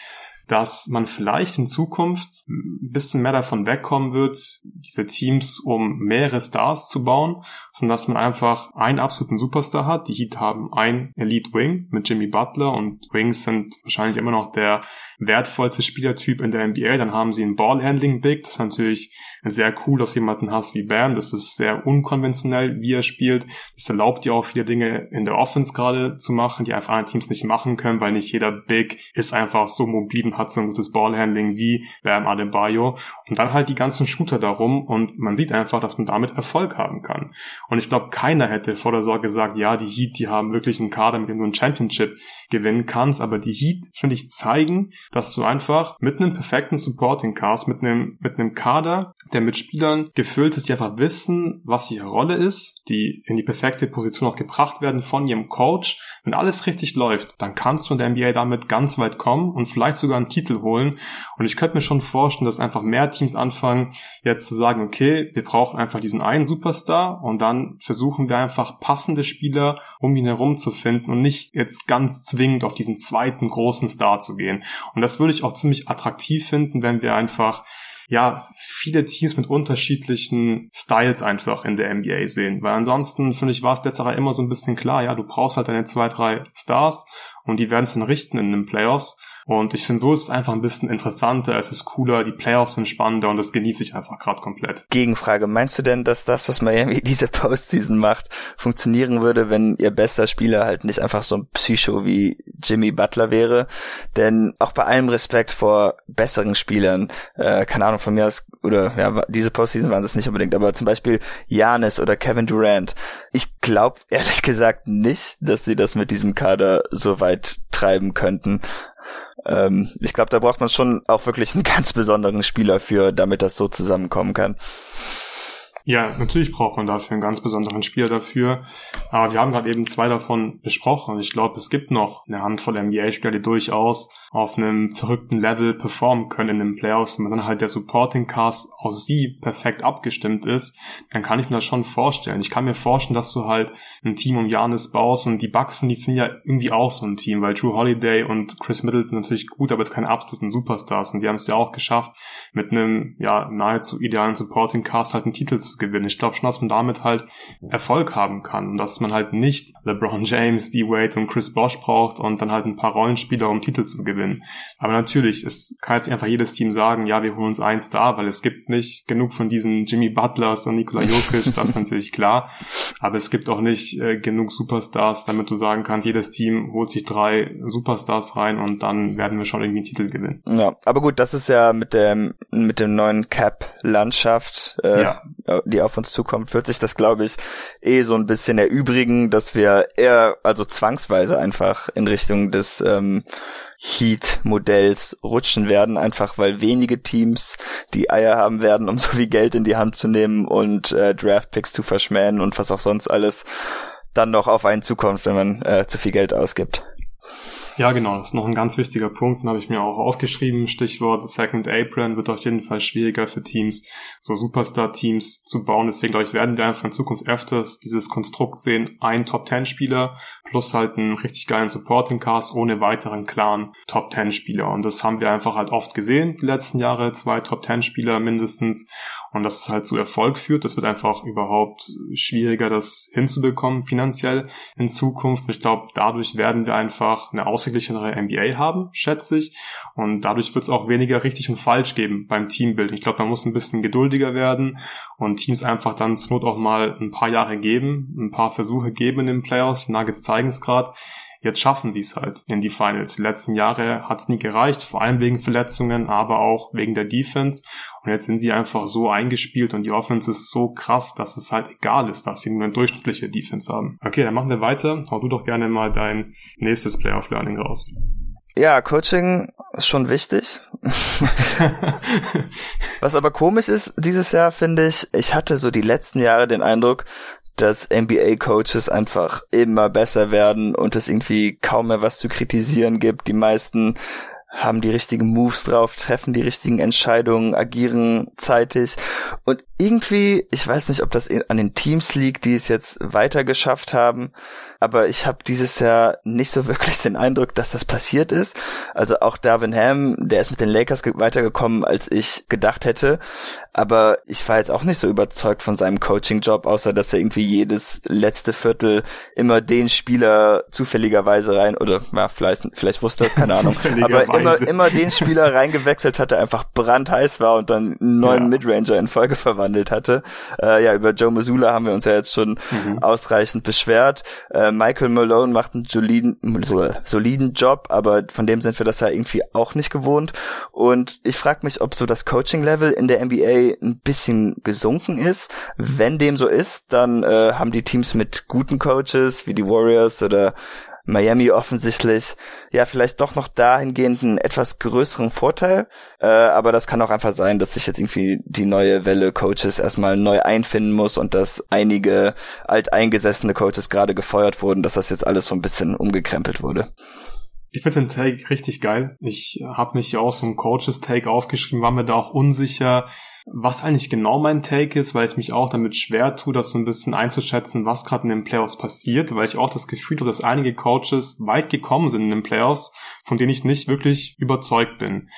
dass man vielleicht in Zukunft ein bisschen mehr davon wegkommen wird, diese Teams um mehrere Stars zu bauen, sondern dass man einfach einen absoluten Superstar hat. Die Heat haben ein Elite Wing mit Jimmy Butler und Wings sind wahrscheinlich immer noch der wertvollste Spielertyp in der NBA. Dann haben sie einen Ballhandling Big. Das ist natürlich sehr cool, dass jemanden hast wie Bam. Das ist sehr unkonventionell, wie er spielt. Das erlaubt dir auch viele Dinge in der Offense gerade zu machen, die einfach andere Teams nicht machen können, weil nicht jeder Big ist einfach so mobil und hat so ein gutes Ballhandling wie Bam Adebayo. Und dann halt die ganzen Shooter darum und man sieht einfach, dass man damit Erfolg haben kann. Und ich glaube, keiner hätte vor der Sorge gesagt, ja, die Heat, die haben wirklich einen Kader, mit dem du ein Championship gewinnen kannst. Aber die Heat, finde ich, zeigen, dass du einfach mit einem perfekten Supporting Cast, mit einem, mit einem Kader, der mit Spielern gefüllt ist, die einfach wissen, was ihre Rolle ist, die in die perfekte Position auch gebracht werden von ihrem Coach. Wenn alles richtig läuft, dann kannst du in der NBA damit ganz weit kommen und vielleicht sogar einen Titel holen. Und ich könnte mir schon vorstellen, dass einfach mehr Teams anfangen, jetzt zu sagen, okay, wir brauchen einfach diesen einen Superstar und dann versuchen wir einfach passende Spieler um ihn herum zu finden und nicht jetzt ganz zwingend auf diesen zweiten großen Star zu gehen. Und das würde ich auch ziemlich attraktiv finden, wenn wir einfach ja, viele Teams mit unterschiedlichen Styles einfach in der NBA sehen. Weil ansonsten, finde ich, war es letzterer immer so ein bisschen klar, ja, du brauchst halt deine zwei, drei Stars und die werden es dann richten in den Playoffs. Und ich finde, so ist es einfach ein bisschen interessanter, es ist cooler, die Playoffs sind spannender und das genieße ich einfach gerade komplett. Gegenfrage, meinst du denn, dass das, was Miami diese Postseason macht, funktionieren würde, wenn ihr bester Spieler halt nicht einfach so ein Psycho wie Jimmy Butler wäre? Denn auch bei allem Respekt vor besseren Spielern, äh, keine Ahnung, von mir aus, oder ja, diese Postseason waren es nicht unbedingt, aber zum Beispiel Janis oder Kevin Durant. Ich glaube ehrlich gesagt nicht, dass sie das mit diesem Kader so weit treiben könnten. Ähm, ich glaube, da braucht man schon auch wirklich einen ganz besonderen Spieler für, damit das so zusammenkommen kann. Ja, natürlich braucht man dafür einen ganz besonderen Spieler dafür. Aber wir haben gerade eben zwei davon besprochen. Ich glaube, es gibt noch eine Handvoll NBA-Spieler, die durchaus auf einem verrückten Level performen können in den Playoffs. Und wenn dann halt der Supporting Cast auf sie perfekt abgestimmt ist, dann kann ich mir das schon vorstellen. Ich kann mir vorstellen, dass du halt ein Team um Janis baust und die Bucks, finde ich, sind ja irgendwie auch so ein Team, weil Drew Holiday und Chris Middleton natürlich gut, aber jetzt keine absoluten Superstars. Und sie haben es ja auch geschafft, mit einem, ja, nahezu idealen Supporting Cast halt einen Titel zu gewinnen. Ich glaube schon, dass man damit halt Erfolg haben kann und dass man halt nicht LeBron James, D-Wade und Chris Bosch braucht und dann halt ein paar Rollenspieler, um Titel zu gewinnen. Aber natürlich, es kann jetzt einfach jedes Team sagen, ja, wir holen uns einen Star, weil es gibt nicht genug von diesen Jimmy Butlers und Nikola Jokic, das ist natürlich klar. Aber es gibt auch nicht äh, genug Superstars, damit du sagen kannst, jedes Team holt sich drei Superstars rein und dann werden wir schon irgendwie einen Titel gewinnen. Ja, aber gut, das ist ja mit dem mit dem neuen Cap Landschaft, äh, ja. Die auf uns zukommt, wird sich das, glaube ich, eh so ein bisschen erübrigen, dass wir eher, also zwangsweise einfach in Richtung des ähm, Heat-Modells rutschen werden, einfach weil wenige Teams die Eier haben werden, um so viel Geld in die Hand zu nehmen und äh, Draft-Picks zu verschmähen und was auch sonst alles dann noch auf einen zukommt, wenn man äh, zu viel Geld ausgibt. Ja, genau, das ist noch ein ganz wichtiger Punkt, den habe ich mir auch aufgeschrieben. Stichwort Second Apron wird auf jeden Fall schwieriger für Teams, so Superstar-Teams zu bauen. Deswegen glaube ich, werden wir einfach in Zukunft öfters dieses Konstrukt sehen, ein Top-10-Spieler plus halt einen richtig geilen Supporting-Cast ohne weiteren klaren Top-10-Spieler. Und das haben wir einfach halt oft gesehen, die letzten Jahre, zwei Top-10-Spieler mindestens und dass es halt zu Erfolg führt. Das wird einfach überhaupt schwieriger, das hinzubekommen finanziell in Zukunft. Ich glaube, dadurch werden wir einfach eine ausgeglichenere NBA haben, schätze ich. Und dadurch wird es auch weniger richtig und falsch geben beim Teambuilding. Ich glaube, man muss ein bisschen geduldiger werden und Teams einfach dann zur Not auch mal ein paar Jahre geben, ein paar Versuche geben in den Playoffs. Die Nuggets zeigen es gerade Jetzt schaffen sie es halt in die Finals. Die letzten Jahre hat es nie gereicht, vor allem wegen Verletzungen, aber auch wegen der Defense. Und jetzt sind sie einfach so eingespielt und die Offense ist so krass, dass es halt egal ist, dass sie nur eine durchschnittliche Defense haben. Okay, dann machen wir weiter. Hau du doch gerne mal dein nächstes Playoff Learning raus. Ja, Coaching ist schon wichtig. Was aber komisch ist dieses Jahr, finde ich, ich hatte so die letzten Jahre den Eindruck, dass NBA-Coaches einfach immer besser werden und es irgendwie kaum mehr was zu kritisieren gibt. Die meisten haben die richtigen Moves drauf, treffen die richtigen Entscheidungen, agieren zeitig. Und irgendwie, ich weiß nicht, ob das an den Teams liegt, die es jetzt weiter geschafft haben, aber ich habe dieses Jahr nicht so wirklich den Eindruck, dass das passiert ist. Also auch Darvin Ham, der ist mit den Lakers weitergekommen, als ich gedacht hätte. Aber ich war jetzt auch nicht so überzeugt von seinem Coaching-Job, außer dass er irgendwie jedes letzte Viertel immer den Spieler zufälligerweise rein, oder ja, vielleicht, vielleicht wusste er es, keine Ahnung, aber immer, immer den Spieler reingewechselt hat, der einfach brandheiß war und dann einen neuen ja. Midranger in Folge verwandelt hatte. Äh, ja, über Joe Missoula haben wir uns ja jetzt schon mhm. ausreichend beschwert. Äh, Michael Malone macht einen soliden, soliden Job, aber von dem sind wir das ja irgendwie auch nicht gewohnt. Und ich frage mich, ob so das Coaching-Level in der NBA ein bisschen gesunken ist. Wenn dem so ist, dann äh, haben die Teams mit guten Coaches wie die Warriors oder Miami offensichtlich ja vielleicht doch noch dahingehend einen etwas größeren Vorteil. Äh, aber das kann auch einfach sein, dass sich jetzt irgendwie die neue Welle Coaches erstmal neu einfinden muss und dass einige alteingesessene Coaches gerade gefeuert wurden, dass das jetzt alles so ein bisschen umgekrempelt wurde. Ich finde den Take richtig geil. Ich habe mich auch so ein Coaches Take aufgeschrieben, war mir da auch unsicher, was eigentlich genau mein Take ist, weil ich mich auch damit schwer tue, das so ein bisschen einzuschätzen, was gerade in den Playoffs passiert, weil ich auch das Gefühl habe, dass einige Coaches weit gekommen sind in den Playoffs, von denen ich nicht wirklich überzeugt bin.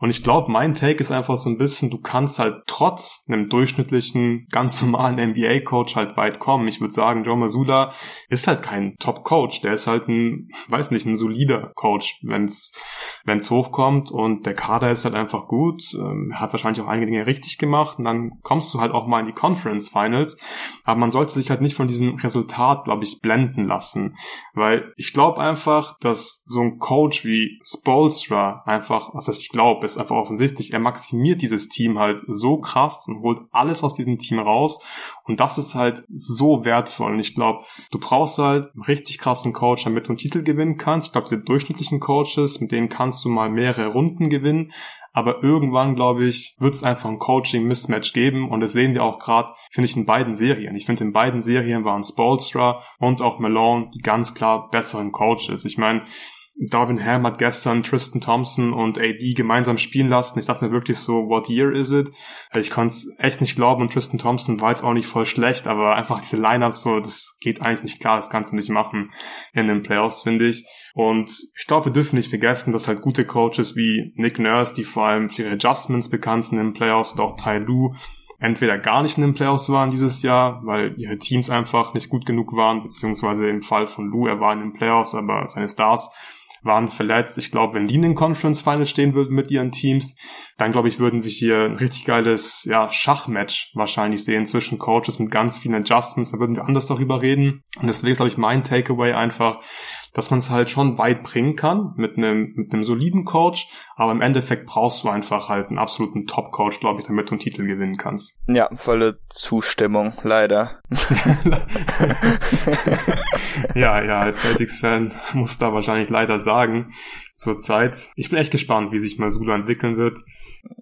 Und ich glaube, mein Take ist einfach so ein bisschen, du kannst halt trotz einem durchschnittlichen, ganz normalen NBA-Coach halt weit kommen. Ich würde sagen, Joe Masula ist halt kein Top-Coach. Der ist halt ein, weiß nicht, ein solider Coach, wenn's wenn's hochkommt. Und der Kader ist halt einfach gut. Ähm, hat wahrscheinlich auch einige Dinge richtig gemacht. Und dann kommst du halt auch mal in die Conference Finals. Aber man sollte sich halt nicht von diesem Resultat, glaube ich, blenden lassen. Weil ich glaube einfach, dass so ein Coach wie Spolstra einfach, was heißt ich glaube, ist einfach offensichtlich, er maximiert dieses Team halt so krass und holt alles aus diesem Team raus. Und das ist halt so wertvoll. Und ich glaube, du brauchst halt einen richtig krassen Coach, damit du einen Titel gewinnen kannst. Ich glaube, diese durchschnittlichen Coaches, mit denen kannst du mal mehrere Runden gewinnen. Aber irgendwann, glaube ich, wird es einfach ein Coaching-Mismatch geben. Und das sehen wir auch gerade, finde ich, in beiden Serien. Ich finde, in beiden Serien waren Spolstra und auch Malone die ganz klar besseren Coaches. Ich meine, Darwin Ham hat gestern Tristan Thompson und AD gemeinsam spielen lassen. Ich dachte mir wirklich so, what year is it? Ich konnte es echt nicht glauben und Tristan Thompson war jetzt auch nicht voll schlecht, aber einfach diese Lineups so, das geht eigentlich nicht klar, das kannst du nicht machen in den Playoffs, finde ich. Und ich glaube, wir dürfen nicht vergessen, dass halt gute Coaches wie Nick Nurse, die vor allem für ihre Adjustments bekannt sind in den Playoffs und auch Ty Lue, entweder gar nicht in den Playoffs waren dieses Jahr, weil ihre Teams einfach nicht gut genug waren, beziehungsweise im Fall von Lou, er war in den Playoffs, aber seine Stars waren verletzt. Ich glaube, wenn die in den Conference Finals stehen würden mit ihren Teams, dann glaube ich, würden wir hier ein richtig geiles ja, Schachmatch wahrscheinlich sehen zwischen Coaches mit ganz vielen Adjustments. Da würden wir anders darüber reden. Und deswegen ist, glaube ich, mein Takeaway einfach, dass man es halt schon weit bringen kann mit einem mit einem soliden Coach, aber im Endeffekt brauchst du einfach halt einen absoluten Top-Coach, glaube ich, damit du einen Titel gewinnen kannst. Ja, volle Zustimmung, leider. ja, ja, als Celtics-Fan muss da wahrscheinlich leider sagen, zur Zeit. Ich bin echt gespannt, wie sich Masula entwickeln wird.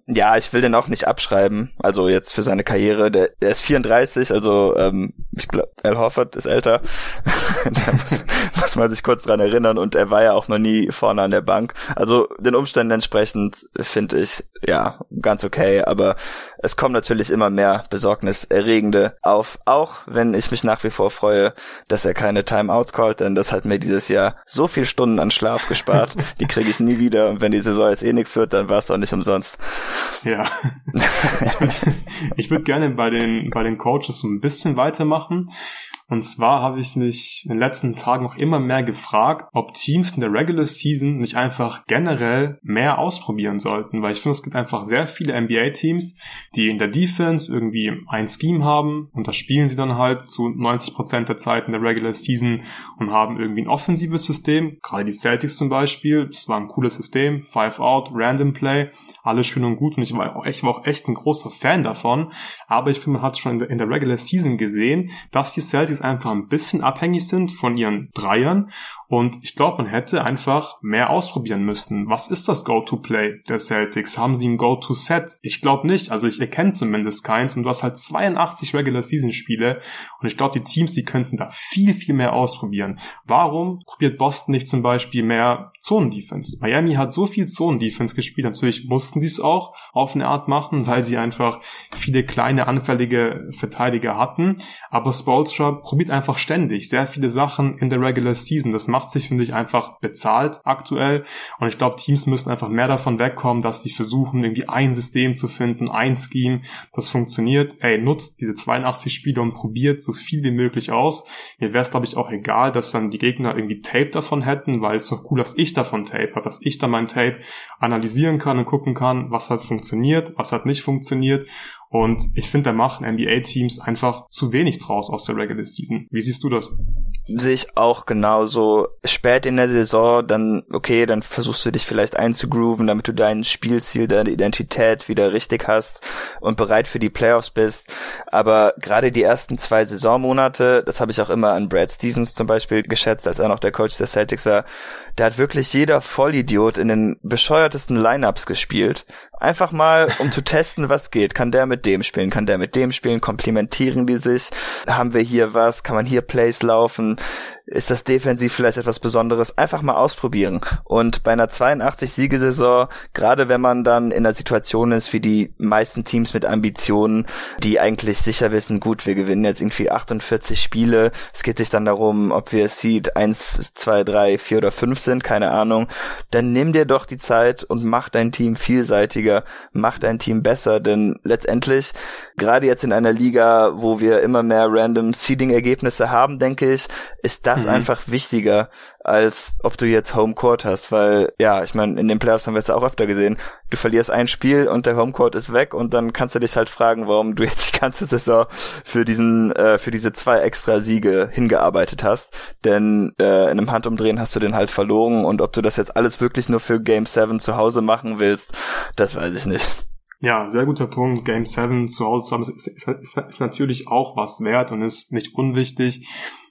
Ja, ich will den auch nicht abschreiben. Also jetzt für seine Karriere. Der, der ist 34, also ähm, ich glaube, Al Horford ist älter. da muss, muss, man sich kurz dran erinnern. Und er war ja auch noch nie vorne an der Bank. Also den Umständen entsprechend finde ich ja ganz okay. Aber es kommen natürlich immer mehr besorgniserregende auf. Auch wenn ich mich nach wie vor freue, dass er keine Timeouts callt, denn das hat mir dieses Jahr so viel Stunden an Schlaf gespart. Die die kriege ich nie wieder. Und wenn die Saison jetzt eh nichts wird, dann war es auch nicht umsonst. Ja. ich würde würd gerne bei den, bei den Coaches so ein bisschen weitermachen. Und zwar habe ich mich in den letzten Tagen noch immer mehr gefragt, ob Teams in der Regular Season nicht einfach generell mehr ausprobieren sollten, weil ich finde, es gibt einfach sehr viele NBA-Teams, die in der Defense irgendwie ein Scheme haben und das spielen sie dann halt zu 90 Prozent der Zeit in der Regular Season und haben irgendwie ein offensives System, gerade die Celtics zum Beispiel, das war ein cooles System, Five Out, Random Play, alles schön und gut. Und ich war auch echt, war auch echt ein großer Fan davon, aber ich finde, man hat schon in der, in der Regular Season gesehen, dass die Celtics Celtics einfach ein bisschen abhängig sind von ihren Dreiern und ich glaube, man hätte einfach mehr ausprobieren müssen. Was ist das Go-To-Play der Celtics? Haben sie ein Go-To-Set? Ich glaube nicht. Also ich erkenne zumindest keins. Und du hast halt 82 Regular-Season-Spiele. Und ich glaube, die Teams, die könnten da viel, viel mehr ausprobieren. Warum probiert Boston nicht zum Beispiel mehr Zonen-Defense? Miami hat so viel Zonen-Defense gespielt. Natürlich mussten sie es auch auf eine Art machen, weil sie einfach viele kleine, anfällige Verteidiger hatten. Aber Spolstra probiert einfach ständig sehr viele Sachen in der Regular Season. Das macht sich, finde ich, einfach bezahlt aktuell. Und ich glaube, Teams müssen einfach mehr davon wegkommen, dass sie versuchen, irgendwie ein System zu finden, ein Scheme, das funktioniert. Ey, nutzt diese 82 Spiele und probiert so viel wie möglich aus. Mir wäre es, glaube ich, auch egal, dass dann die Gegner irgendwie Tape davon hätten, weil es doch cool, dass ich davon Tape habe, dass ich dann mein Tape analysieren kann und gucken kann, was hat funktioniert, was hat nicht funktioniert und ich finde, da machen NBA-Teams einfach zu wenig draus aus der Regular Season. Wie siehst du das? Sehe ich auch genauso. Spät in der Saison, dann, okay, dann versuchst du dich vielleicht einzugrooven, damit du dein Spielziel, deine Identität wieder richtig hast und bereit für die Playoffs bist. Aber gerade die ersten zwei Saisonmonate, das habe ich auch immer an Brad Stevens zum Beispiel geschätzt, als er noch der Coach der Celtics war, da hat wirklich jeder Vollidiot in den bescheuertesten Lineups gespielt. Einfach mal, um zu testen, was geht. Kann der mit dem spielen? Kann der mit dem spielen? Komplimentieren die sich? Haben wir hier was? Kann man hier Plays laufen? Ist das defensiv vielleicht etwas Besonderes? Einfach mal ausprobieren. Und bei einer 82-Siegesaison, gerade wenn man dann in einer Situation ist wie die meisten Teams mit Ambitionen, die eigentlich sicher wissen, gut, wir gewinnen jetzt irgendwie 48 Spiele. Es geht sich dann darum, ob wir Seed 1, 2, 3, 4 oder 5 sind, keine Ahnung. Dann nimm dir doch die Zeit und mach dein Team vielseitiger, mach dein Team besser, denn letztendlich, gerade jetzt in einer Liga, wo wir immer mehr random Seeding-Ergebnisse haben, denke ich, ist das mhm. einfach wichtiger, als ob du jetzt Homecourt hast, weil, ja, ich meine, in den Playoffs haben wir es auch öfter gesehen. Du verlierst ein Spiel und der Homecourt ist weg und dann kannst du dich halt fragen, warum du jetzt die ganze Saison für diesen, äh, für diese zwei extra Siege hingearbeitet hast. Denn äh, in einem Handumdrehen hast du den halt verloren und ob du das jetzt alles wirklich nur für Game 7 zu Hause machen willst, das weiß ich nicht. Ja, sehr guter Punkt. Game 7 zu Hause zu haben, ist, ist, ist, ist natürlich auch was wert und ist nicht unwichtig.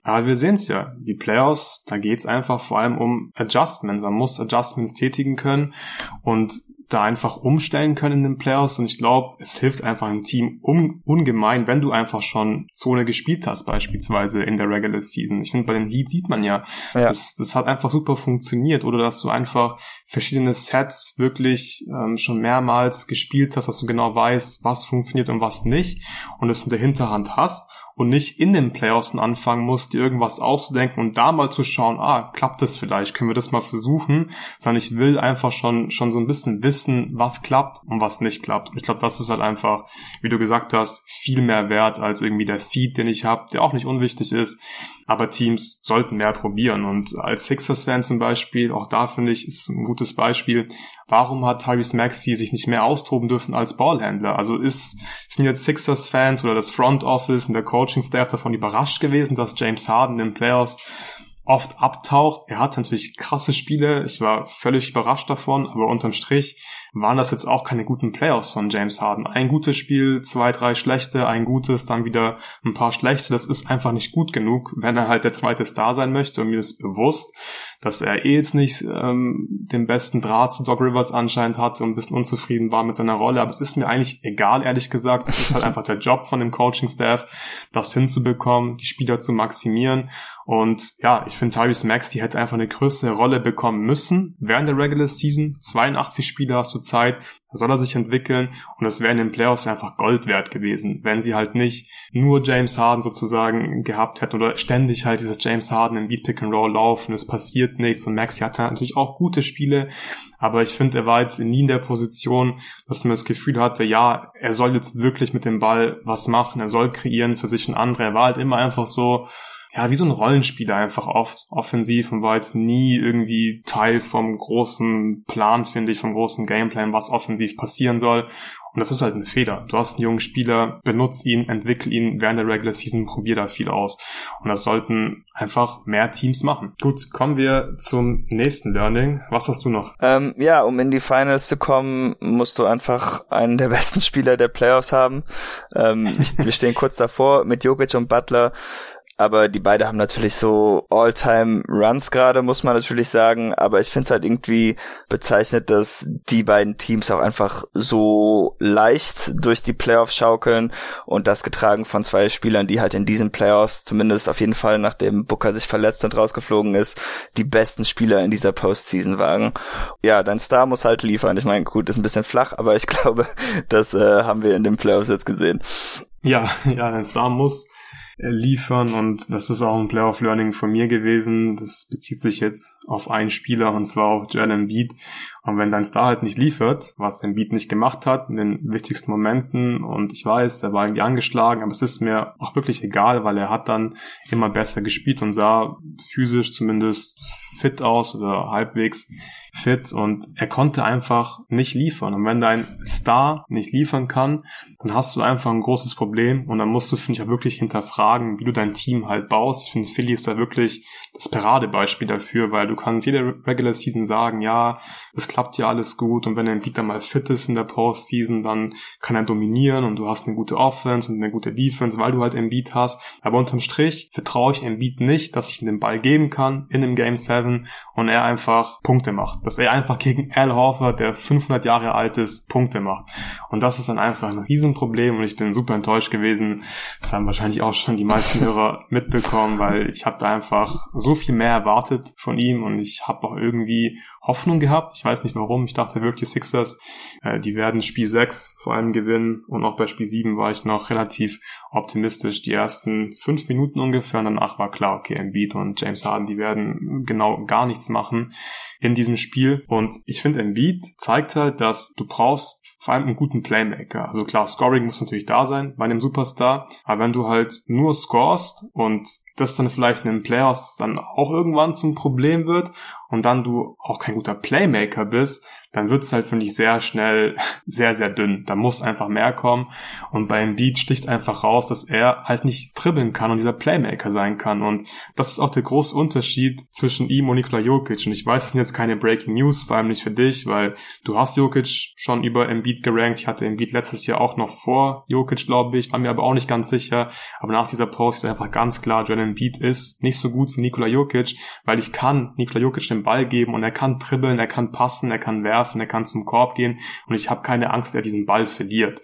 Aber wir sehen es ja, die Playoffs, da geht's einfach vor allem um Adjustment. Man muss Adjustments tätigen können und da einfach umstellen können in den Playoffs. Und ich glaube, es hilft einfach einem Team un ungemein, wenn du einfach schon Zone gespielt hast, beispielsweise in der Regular Season. Ich finde, bei den Heat sieht man ja, ja. Das, das hat einfach super funktioniert. Oder dass du einfach verschiedene Sets wirklich ähm, schon mehrmals gespielt hast, dass du genau weißt, was funktioniert und was nicht. Und es in der Hinterhand hast und nicht in den Playoffs anfangen muss, dir irgendwas auszudenken und da mal zu schauen, ah, klappt das vielleicht, können wir das mal versuchen, sondern ich will einfach schon, schon so ein bisschen wissen, was klappt und was nicht klappt. Und ich glaube, das ist halt einfach, wie du gesagt hast, viel mehr wert als irgendwie der Seed, den ich habe, der auch nicht unwichtig ist, aber Teams sollten mehr probieren und als Sixers-Fan zum Beispiel, auch da finde ich, ist ein gutes Beispiel, warum hat Tyrese Maxey sich nicht mehr austoben dürfen als Ballhändler? Also ist, sind jetzt Sixers-Fans oder das Front Office und der Coaching-Staff davon überrascht gewesen, dass James Harden in Playoffs oft abtaucht. Er hat natürlich krasse Spiele. Ich war völlig überrascht davon, aber unterm Strich waren das jetzt auch keine guten Playoffs von James Harden. Ein gutes Spiel, zwei, drei schlechte, ein gutes, dann wieder ein paar schlechte. Das ist einfach nicht gut genug, wenn er halt der zweite Star sein möchte. Und mir ist bewusst, dass er eh jetzt nicht ähm, den besten Draht zu Doc Rivers anscheinend hat und ein bisschen unzufrieden war mit seiner Rolle. Aber es ist mir eigentlich egal, ehrlich gesagt. Es ist halt einfach der Job von dem Coaching-Staff, das hinzubekommen, die Spieler zu maximieren. Und ja, ich finde Tyrese Max, die hätte einfach eine größere Rolle bekommen müssen während der Regular Season. 82 Spiele hast du Zeit, soll er sich entwickeln und das wäre in den Playoffs einfach Gold wert gewesen, wenn sie halt nicht nur James Harden sozusagen gehabt hätten oder ständig halt dieses James Harden im Beat Pick and Roll laufen, es passiert nichts und Maxi hatte natürlich auch gute Spiele, aber ich finde, er war jetzt nie in der Position, dass man das Gefühl hatte, ja, er soll jetzt wirklich mit dem Ball was machen, er soll kreieren für sich und andere, er war halt immer einfach so, ja, wie so ein Rollenspieler einfach oft offensiv und war jetzt nie irgendwie Teil vom großen Plan, finde ich, vom großen Gameplan, was offensiv passieren soll. Und das ist halt ein Fehler. Du hast einen jungen Spieler, benutz ihn, entwickel ihn während der Regular Season, probier da viel aus. Und das sollten einfach mehr Teams machen. Gut, kommen wir zum nächsten Learning. Was hast du noch? Ähm, ja, um in die Finals zu kommen, musst du einfach einen der besten Spieler der Playoffs haben. Ähm, wir stehen kurz davor mit Jokic und Butler aber die beide haben natürlich so All-Time-Runs gerade, muss man natürlich sagen. Aber ich finde es halt irgendwie bezeichnet, dass die beiden Teams auch einfach so leicht durch die Playoffs schaukeln und das getragen von zwei Spielern, die halt in diesen Playoffs, zumindest auf jeden Fall nachdem Booker sich verletzt und rausgeflogen ist, die besten Spieler in dieser Postseason waren. Ja, dein Star muss halt liefern. Ich meine, gut, ist ein bisschen flach, aber ich glaube, das äh, haben wir in den Playoffs jetzt gesehen. Ja, ja, dein Star muss liefern und das ist auch ein Playoff Learning von mir gewesen. Das bezieht sich jetzt auf einen Spieler und zwar auf Jalen Beat. Und wenn dein Star halt nicht liefert, was Beat nicht gemacht hat in den wichtigsten Momenten und ich weiß, er war irgendwie angeschlagen, aber es ist mir auch wirklich egal, weil er hat dann immer besser gespielt und sah physisch zumindest fit aus oder halbwegs fit und er konnte einfach nicht liefern. Und wenn dein Star nicht liefern kann, dann hast du einfach ein großes Problem und dann musst du, finde ich, auch wirklich hinterfragen, wie du dein Team halt baust. Ich finde, Philly ist da wirklich das Paradebeispiel dafür, weil du kannst jede Regular Season sagen, ja, es klappt ja alles gut und wenn ein dann mal fit ist in der Postseason, dann kann er dominieren und du hast eine gute Offense und eine gute Defense, weil du halt Beat hast. Aber unterm Strich vertraue ich Beat nicht, dass ich ihm den Ball geben kann in einem Game 7 werden und er einfach Punkte macht. Dass er einfach gegen Al Horford, der 500 Jahre alt ist, Punkte macht. Und das ist dann einfach ein Riesenproblem und ich bin super enttäuscht gewesen. Das haben wahrscheinlich auch schon die meisten Hörer mitbekommen, weil ich habe da einfach so viel mehr erwartet von ihm und ich habe auch irgendwie Hoffnung gehabt. Ich weiß nicht warum. Ich dachte wirklich, Sixers, äh, die werden Spiel 6 vor allem gewinnen. Und auch bei Spiel 7 war ich noch relativ optimistisch. Die ersten fünf Minuten ungefähr. Und danach war klar, okay, Embiid und James Harden, die werden genau gar nichts machen in diesem Spiel. Und ich finde, Embiid zeigt halt, dass du brauchst vor allem einen guten Playmaker. Also klar, Scoring muss natürlich da sein bei einem Superstar, aber wenn du halt nur scorest und das dann vielleicht in den Playoffs dann auch irgendwann zum Problem wird und dann du auch kein guter Playmaker bist, dann wird's halt, finde ich, sehr schnell sehr, sehr dünn. Da muss einfach mehr kommen. Und bei Embiid sticht einfach raus, dass er halt nicht dribbeln kann und dieser Playmaker sein kann. Und das ist auch der große Unterschied zwischen ihm und Nikola Jokic. Und ich weiß, das sind jetzt keine Breaking News, vor allem nicht für dich, weil du hast Jokic schon über Embiid gerankt. Ich hatte Embiid letztes Jahr auch noch vor Jokic, glaube ich, war mir aber auch nicht ganz sicher. Aber nach dieser Post ist einfach ganz klar, Joel Embiid ist nicht so gut wie Nikola Jokic, weil ich kann Nikola Jokic den Ball geben und er kann dribbeln, er kann passen, er kann werfen er kann zum Korb gehen und ich habe keine Angst, er diesen Ball verliert.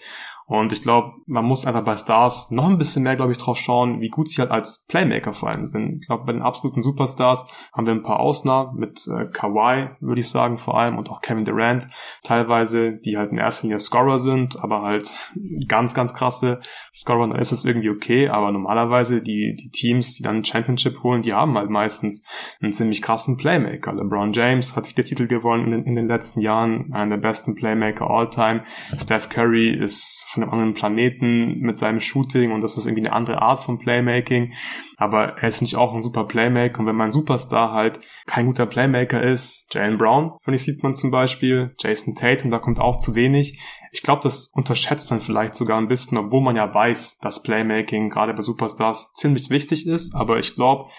Und ich glaube, man muss einfach bei Stars noch ein bisschen mehr, glaube ich, drauf schauen, wie gut sie halt als Playmaker vor allem sind. Ich glaube, bei den absoluten Superstars haben wir ein paar Ausnahmen mit äh, Kawhi, würde ich sagen, vor allem und auch Kevin Durant teilweise, die halt in erster Linie Scorer sind, aber halt ganz, ganz krasse Scorer. Dann ist es irgendwie okay, aber normalerweise die, die Teams, die dann Championship holen, die haben halt meistens einen ziemlich krassen Playmaker. LeBron James hat viele Titel gewonnen in den, in den letzten Jahren, einer der besten Playmaker all time. Steph Curry ist von einem anderen Planeten mit seinem Shooting und das ist irgendwie eine andere Art von Playmaking. Aber er ist nicht auch ein super Playmaker und wenn mein Superstar halt kein guter Playmaker ist, Jalen Brown, finde ich, sieht man zum Beispiel, Jason Tatum, da kommt auch zu wenig. Ich glaube, das unterschätzt man vielleicht sogar ein bisschen, obwohl man ja weiß, dass Playmaking gerade bei Superstars ziemlich wichtig ist. Aber ich glaube,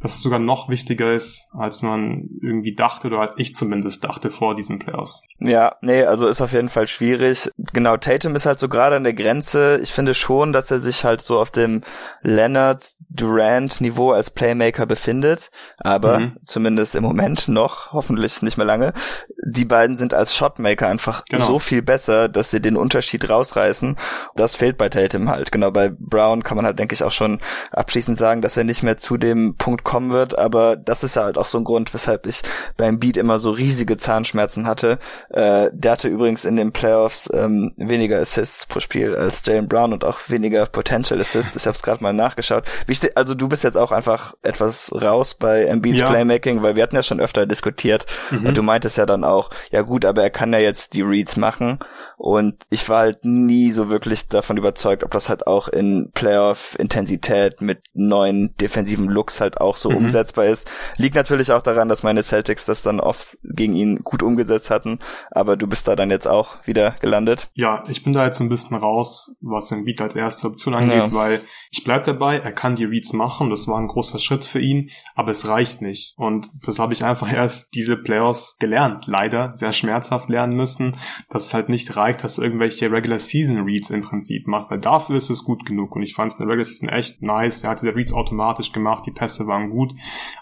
dass es sogar noch wichtiger ist, als man irgendwie dachte oder als ich zumindest dachte vor diesen Playoffs. Ja, nee, also ist auf jeden Fall schwierig. Genau, Tatum ist halt so gerade an der Grenze. Ich finde schon, dass er sich halt so auf dem Leonard Durant Niveau als Playmaker befindet, aber mhm. zumindest im Moment noch, hoffentlich nicht mehr lange. Die beiden sind als Shotmaker einfach genau. so viel besser, dass sie den Unterschied rausreißen. Das fehlt bei Tatum halt. Genau, bei Brown kann man halt, denke ich, auch schon abschließend sagen, dass er nicht mehr zu dem Punkt kommen wird, aber das ist ja halt auch so ein Grund, weshalb ich beim Beat immer so riesige Zahnschmerzen hatte. Äh, der hatte übrigens in den Playoffs ähm, weniger Assists pro Spiel als Jalen Brown und auch weniger Potential Assists. Ich habe es gerade mal nachgeschaut. Wie also du bist jetzt auch einfach etwas raus bei Embiids ja. Playmaking, weil wir hatten ja schon öfter diskutiert mhm. und du meintest ja dann auch, ja gut, aber er kann ja jetzt die Reads machen und ich war halt nie so wirklich davon überzeugt, ob das halt auch in Playoff-Intensität mit neuen defensiven Looks halt auch so mhm. umsetzbar ist. Liegt natürlich auch daran, dass meine Celtics das dann oft gegen ihn gut umgesetzt hatten, aber du bist da dann jetzt auch wieder gelandet. Ja, ich bin da jetzt ein bisschen raus, was Embiid als erste Option angeht, ja. weil ich bleib dabei, er kann die Reads machen, das war ein großer Schritt für ihn, aber es reicht nicht. Und das habe ich einfach erst diese Playoffs gelernt, leider sehr schmerzhaft lernen müssen, dass es halt nicht reicht, dass er irgendwelche Regular Season Reads im Prinzip macht, weil dafür ist es gut genug. Und ich fand es in der Regular Season echt nice. Er hat diese Reads automatisch gemacht, die Pässe waren gut,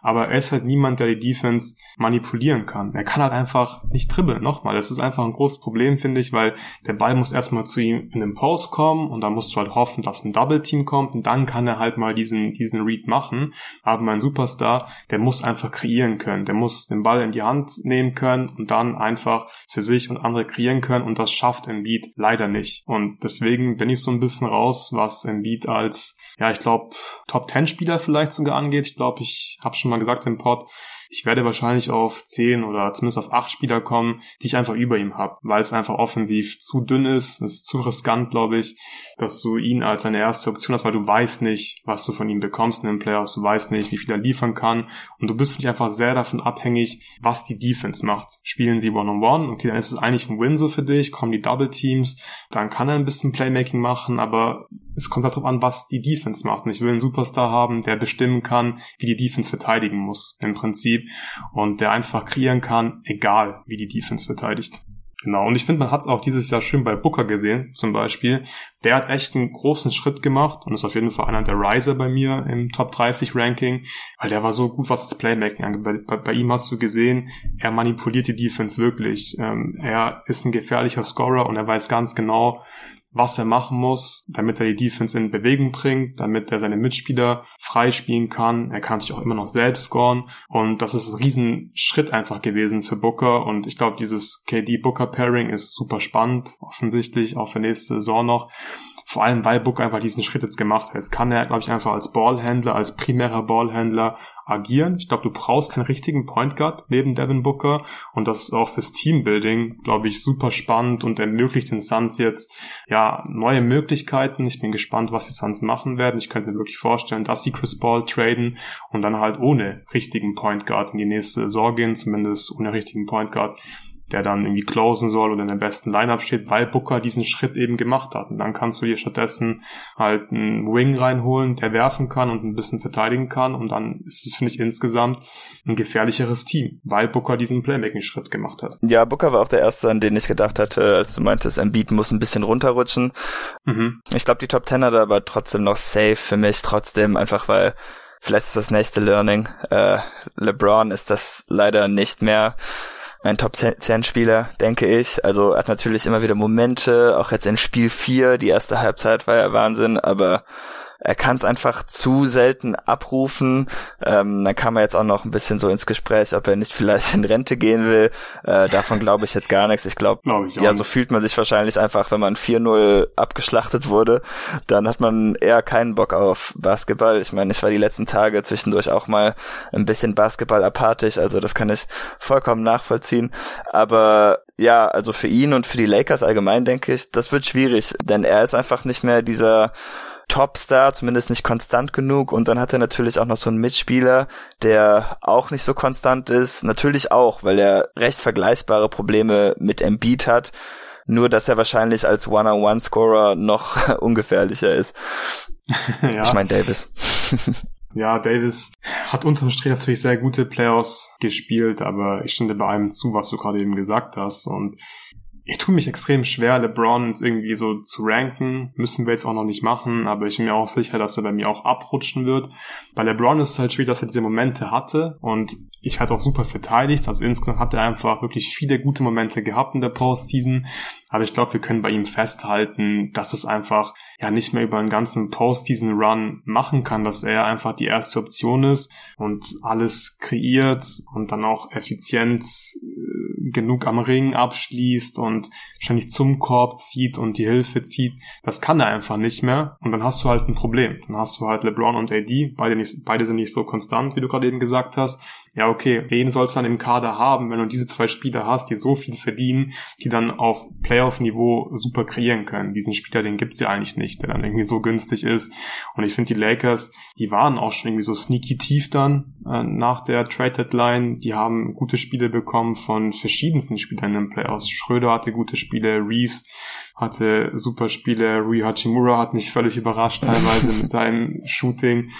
aber er ist halt niemand, der die Defense manipulieren kann. Er kann halt einfach nicht dribbeln. Nochmal, das ist einfach ein großes Problem, finde ich, weil der Ball muss erstmal zu ihm in den Post kommen und dann musst du halt hoffen, dass ein Double Team kommt und dann kann er halt mal diesen, diesen Read machen. Aber mein Superstar, der muss einfach kreieren können. Der muss den Ball in die Hand nehmen können und dann einfach für sich und andere kreieren können und das schafft Embiid leider nicht. Und deswegen bin ich so ein bisschen raus, was Embiid als ja, ich glaube, Top 10 Spieler vielleicht sogar angeht. Ich glaube, ich habe schon mal gesagt im Pod, ich werde wahrscheinlich auf 10 oder zumindest auf 8 Spieler kommen, die ich einfach über ihm habe, weil es einfach offensiv zu dünn ist. Es ist zu riskant, glaube ich, dass du ihn als eine erste Option hast, weil du weißt nicht, was du von ihm bekommst in den Playoffs, du weißt nicht, wie viel er liefern kann und du bist wirklich einfach sehr davon abhängig, was die Defense macht. Spielen sie One-on-One, -on -one, okay, dann ist es eigentlich ein Win so für dich, kommen die Double Teams, dann kann er ein bisschen Playmaking machen, aber es kommt darauf an, was die Defense macht. Und ich will einen Superstar haben, der bestimmen kann, wie die Defense verteidigen muss, im Prinzip. Und der einfach kreieren kann, egal wie die Defense verteidigt. Genau, und ich finde, man hat es auch dieses Jahr schön bei Booker gesehen, zum Beispiel. Der hat echt einen großen Schritt gemacht und ist auf jeden Fall einer der Riser bei mir im Top 30 Ranking, weil der war so gut, was das Playmaking angeht. Bei, bei, bei, ihm hast du gesehen, er manipuliert die Defense wirklich. Ähm, er ist ein gefährlicher Scorer und er weiß ganz genau, was er machen muss, damit er die Defense in Bewegung bringt, damit er seine Mitspieler freispielen kann. Er kann sich auch immer noch selbst scoren. Und das ist ein Riesenschritt einfach gewesen für Booker. Und ich glaube, dieses KD-Booker-Pairing ist super spannend, offensichtlich, auch für nächste Saison noch. Vor allem, weil Booker einfach diesen Schritt jetzt gemacht hat. Jetzt kann er, glaube ich, einfach als Ballhändler, als primärer Ballhändler agieren. Ich glaube, du brauchst keinen richtigen Point Guard neben Devin Booker und das ist auch fürs Teambuilding, glaube ich, super spannend und ermöglicht den Suns jetzt ja neue Möglichkeiten. Ich bin gespannt, was die Suns machen werden. Ich könnte mir wirklich vorstellen, dass sie Chris Paul traden und dann halt ohne richtigen Point Guard in die nächste Saison gehen, zumindest ohne richtigen Point Guard der dann irgendwie closen soll oder in der besten Lineup steht, weil Booker diesen Schritt eben gemacht hat. Und dann kannst du dir stattdessen halt einen Wing reinholen, der werfen kann und ein bisschen verteidigen kann. Und dann ist es, finde ich, insgesamt ein gefährlicheres Team, weil Booker diesen Playmaking-Schritt gemacht hat. Ja, Booker war auch der Erste, an den ich gedacht hatte, als du meintest, Embiid muss ein bisschen runterrutschen. Mhm. Ich glaube, die Top Ten hat aber trotzdem noch safe für mich, trotzdem einfach, weil vielleicht ist das nächste Learning. Äh, LeBron ist das leider nicht mehr ein Top 10 Spieler, denke ich. Also hat natürlich immer wieder Momente, auch jetzt in Spiel 4, die erste Halbzeit war ja Wahnsinn, aber er kann es einfach zu selten abrufen. Ähm, dann kam er jetzt auch noch ein bisschen so ins Gespräch, ob er nicht vielleicht in Rente gehen will. Äh, davon glaube ich jetzt gar nichts. Ich glaube, glaub ja, so fühlt man sich wahrscheinlich einfach, wenn man 4-0 abgeschlachtet wurde, dann hat man eher keinen Bock auf Basketball. Ich meine, ich war die letzten Tage zwischendurch auch mal ein bisschen Basketball apathisch, also das kann ich vollkommen nachvollziehen. Aber ja, also für ihn und für die Lakers allgemein denke ich, das wird schwierig, denn er ist einfach nicht mehr dieser Topstar, zumindest nicht konstant genug. Und dann hat er natürlich auch noch so einen Mitspieler, der auch nicht so konstant ist. Natürlich auch, weil er recht vergleichbare Probleme mit Embiid hat. Nur, dass er wahrscheinlich als One-on-One-Scorer noch ungefährlicher ist. ja. Ich meine Davis. Ja, Davis hat unterm Strich natürlich sehr gute Playoffs gespielt, aber ich stimme bei allem zu, was du gerade eben gesagt hast. Und ich tue mich extrem schwer, LeBron irgendwie so zu ranken. Müssen wir jetzt auch noch nicht machen, aber ich bin mir auch sicher, dass er bei mir auch abrutschen wird. Bei LeBron ist es halt schwierig, dass er diese Momente hatte und ich hatte auch super verteidigt. Also insgesamt hat er einfach wirklich viele gute Momente gehabt in der Postseason. Aber ich glaube, wir können bei ihm festhalten, dass es einfach ja nicht mehr über einen ganzen Postseason-Run machen kann, dass er einfach die erste Option ist und alles kreiert und dann auch effizient äh, genug am Ring abschließt und ständig zum Korb zieht und die Hilfe zieht. Das kann er einfach nicht mehr und dann hast du halt ein Problem. Dann hast du halt LeBron und AD, beide, nicht, beide sind nicht so konstant, wie du gerade eben gesagt hast. Ja, okay, wen sollst du dann im Kader haben, wenn du diese zwei Spieler hast, die so viel verdienen, die dann auf Playoff-Niveau super kreieren können. Diesen Spieler, den gibt's ja eigentlich nicht, der dann irgendwie so günstig ist. Und ich finde, die Lakers, die waren auch schon irgendwie so sneaky tief dann äh, nach der Trade-Deadline. Die haben gute Spiele bekommen von verschiedensten Spielern in den Playoffs. Schröder hatte gute Spiele, Reeves hatte super Spiele. Rui Hachimura hat mich völlig überrascht teilweise mit seinem Shooting.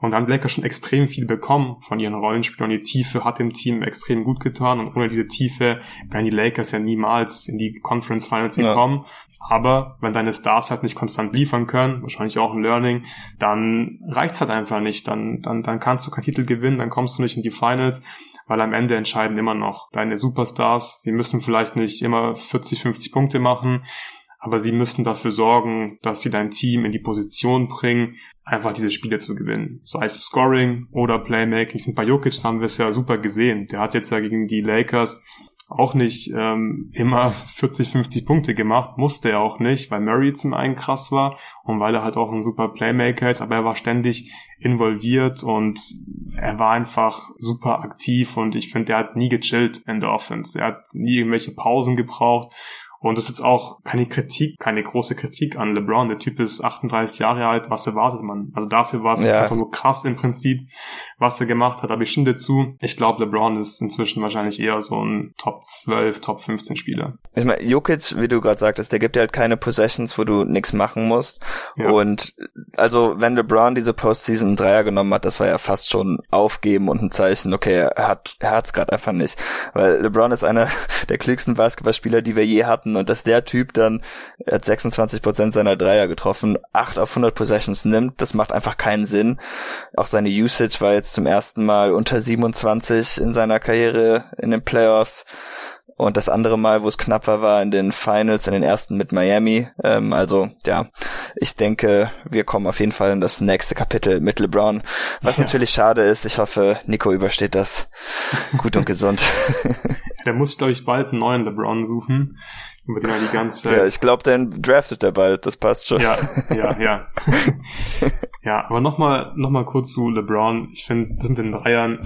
Und dann Blacker schon extrem viel bekommen von ihren Rollenspielern. Die Tiefe hat dem Team extrem gut getan. Und ohne diese Tiefe wären die Lakers ja niemals in die Conference Finals gekommen. Ja. Aber wenn deine Stars halt nicht konstant liefern können, wahrscheinlich auch ein Learning, dann reicht's halt einfach nicht. Dann, dann, dann kannst du keinen Titel gewinnen, dann kommst du nicht in die Finals weil am Ende entscheiden immer noch deine Superstars. Sie müssen vielleicht nicht immer 40, 50 Punkte machen, aber sie müssen dafür sorgen, dass sie dein Team in die Position bringen, einfach diese Spiele zu gewinnen. Sei es Scoring oder Playmaking. Ich finde, bei Jokic haben wir es ja super gesehen. Der hat jetzt ja gegen die Lakers auch nicht ähm, immer 40, 50 Punkte gemacht, musste er auch nicht, weil Murray zum einen krass war und weil er halt auch ein super Playmaker ist, aber er war ständig involviert und er war einfach super aktiv und ich finde, er hat nie gechillt in der Offense. Er hat nie irgendwelche Pausen gebraucht Und das ist jetzt auch keine Kritik, keine große Kritik an LeBron. Der Typ ist 38 Jahre alt. Was erwartet man? Also dafür war es ja. einfach nur krass im Prinzip, was er gemacht hat. Aber ich stimme dazu. Ich glaube, LeBron ist inzwischen wahrscheinlich eher so ein Top 12, Top 15 Spieler. Ich meine, Jokic, wie du gerade sagtest, der gibt dir halt keine Possessions, wo du nichts machen musst. Ja. Und also, wenn LeBron diese Postseason Dreier genommen hat, das war ja fast schon aufgeben und ein Zeichen, okay, er hat er hat's gerade einfach nicht. Weil LeBron ist einer der klügsten Basketballspieler, die wir je hatten hatten und dass der Typ dann, er hat 26 Prozent seiner Dreier getroffen, 8 auf 100 Possessions nimmt, das macht einfach keinen Sinn. Auch seine Usage war jetzt zum ersten Mal unter 27 in seiner Karriere in den Playoffs. Und das andere Mal, wo es knapp war, war in den Finals, in den ersten mit Miami. Ähm, also ja, ich denke, wir kommen auf jeden Fall in das nächste Kapitel mit LeBron. Was ja. natürlich schade ist. Ich hoffe, Nico übersteht das gut und gesund. Der muss, glaube ich, bald einen neuen LeBron suchen über den er die ganze Zeit. Ja, ich glaube, den draftet er bald, das passt schon. Ja, ja, ja. ja, aber nochmal noch mal kurz zu LeBron. Ich finde, das mit den Dreiern,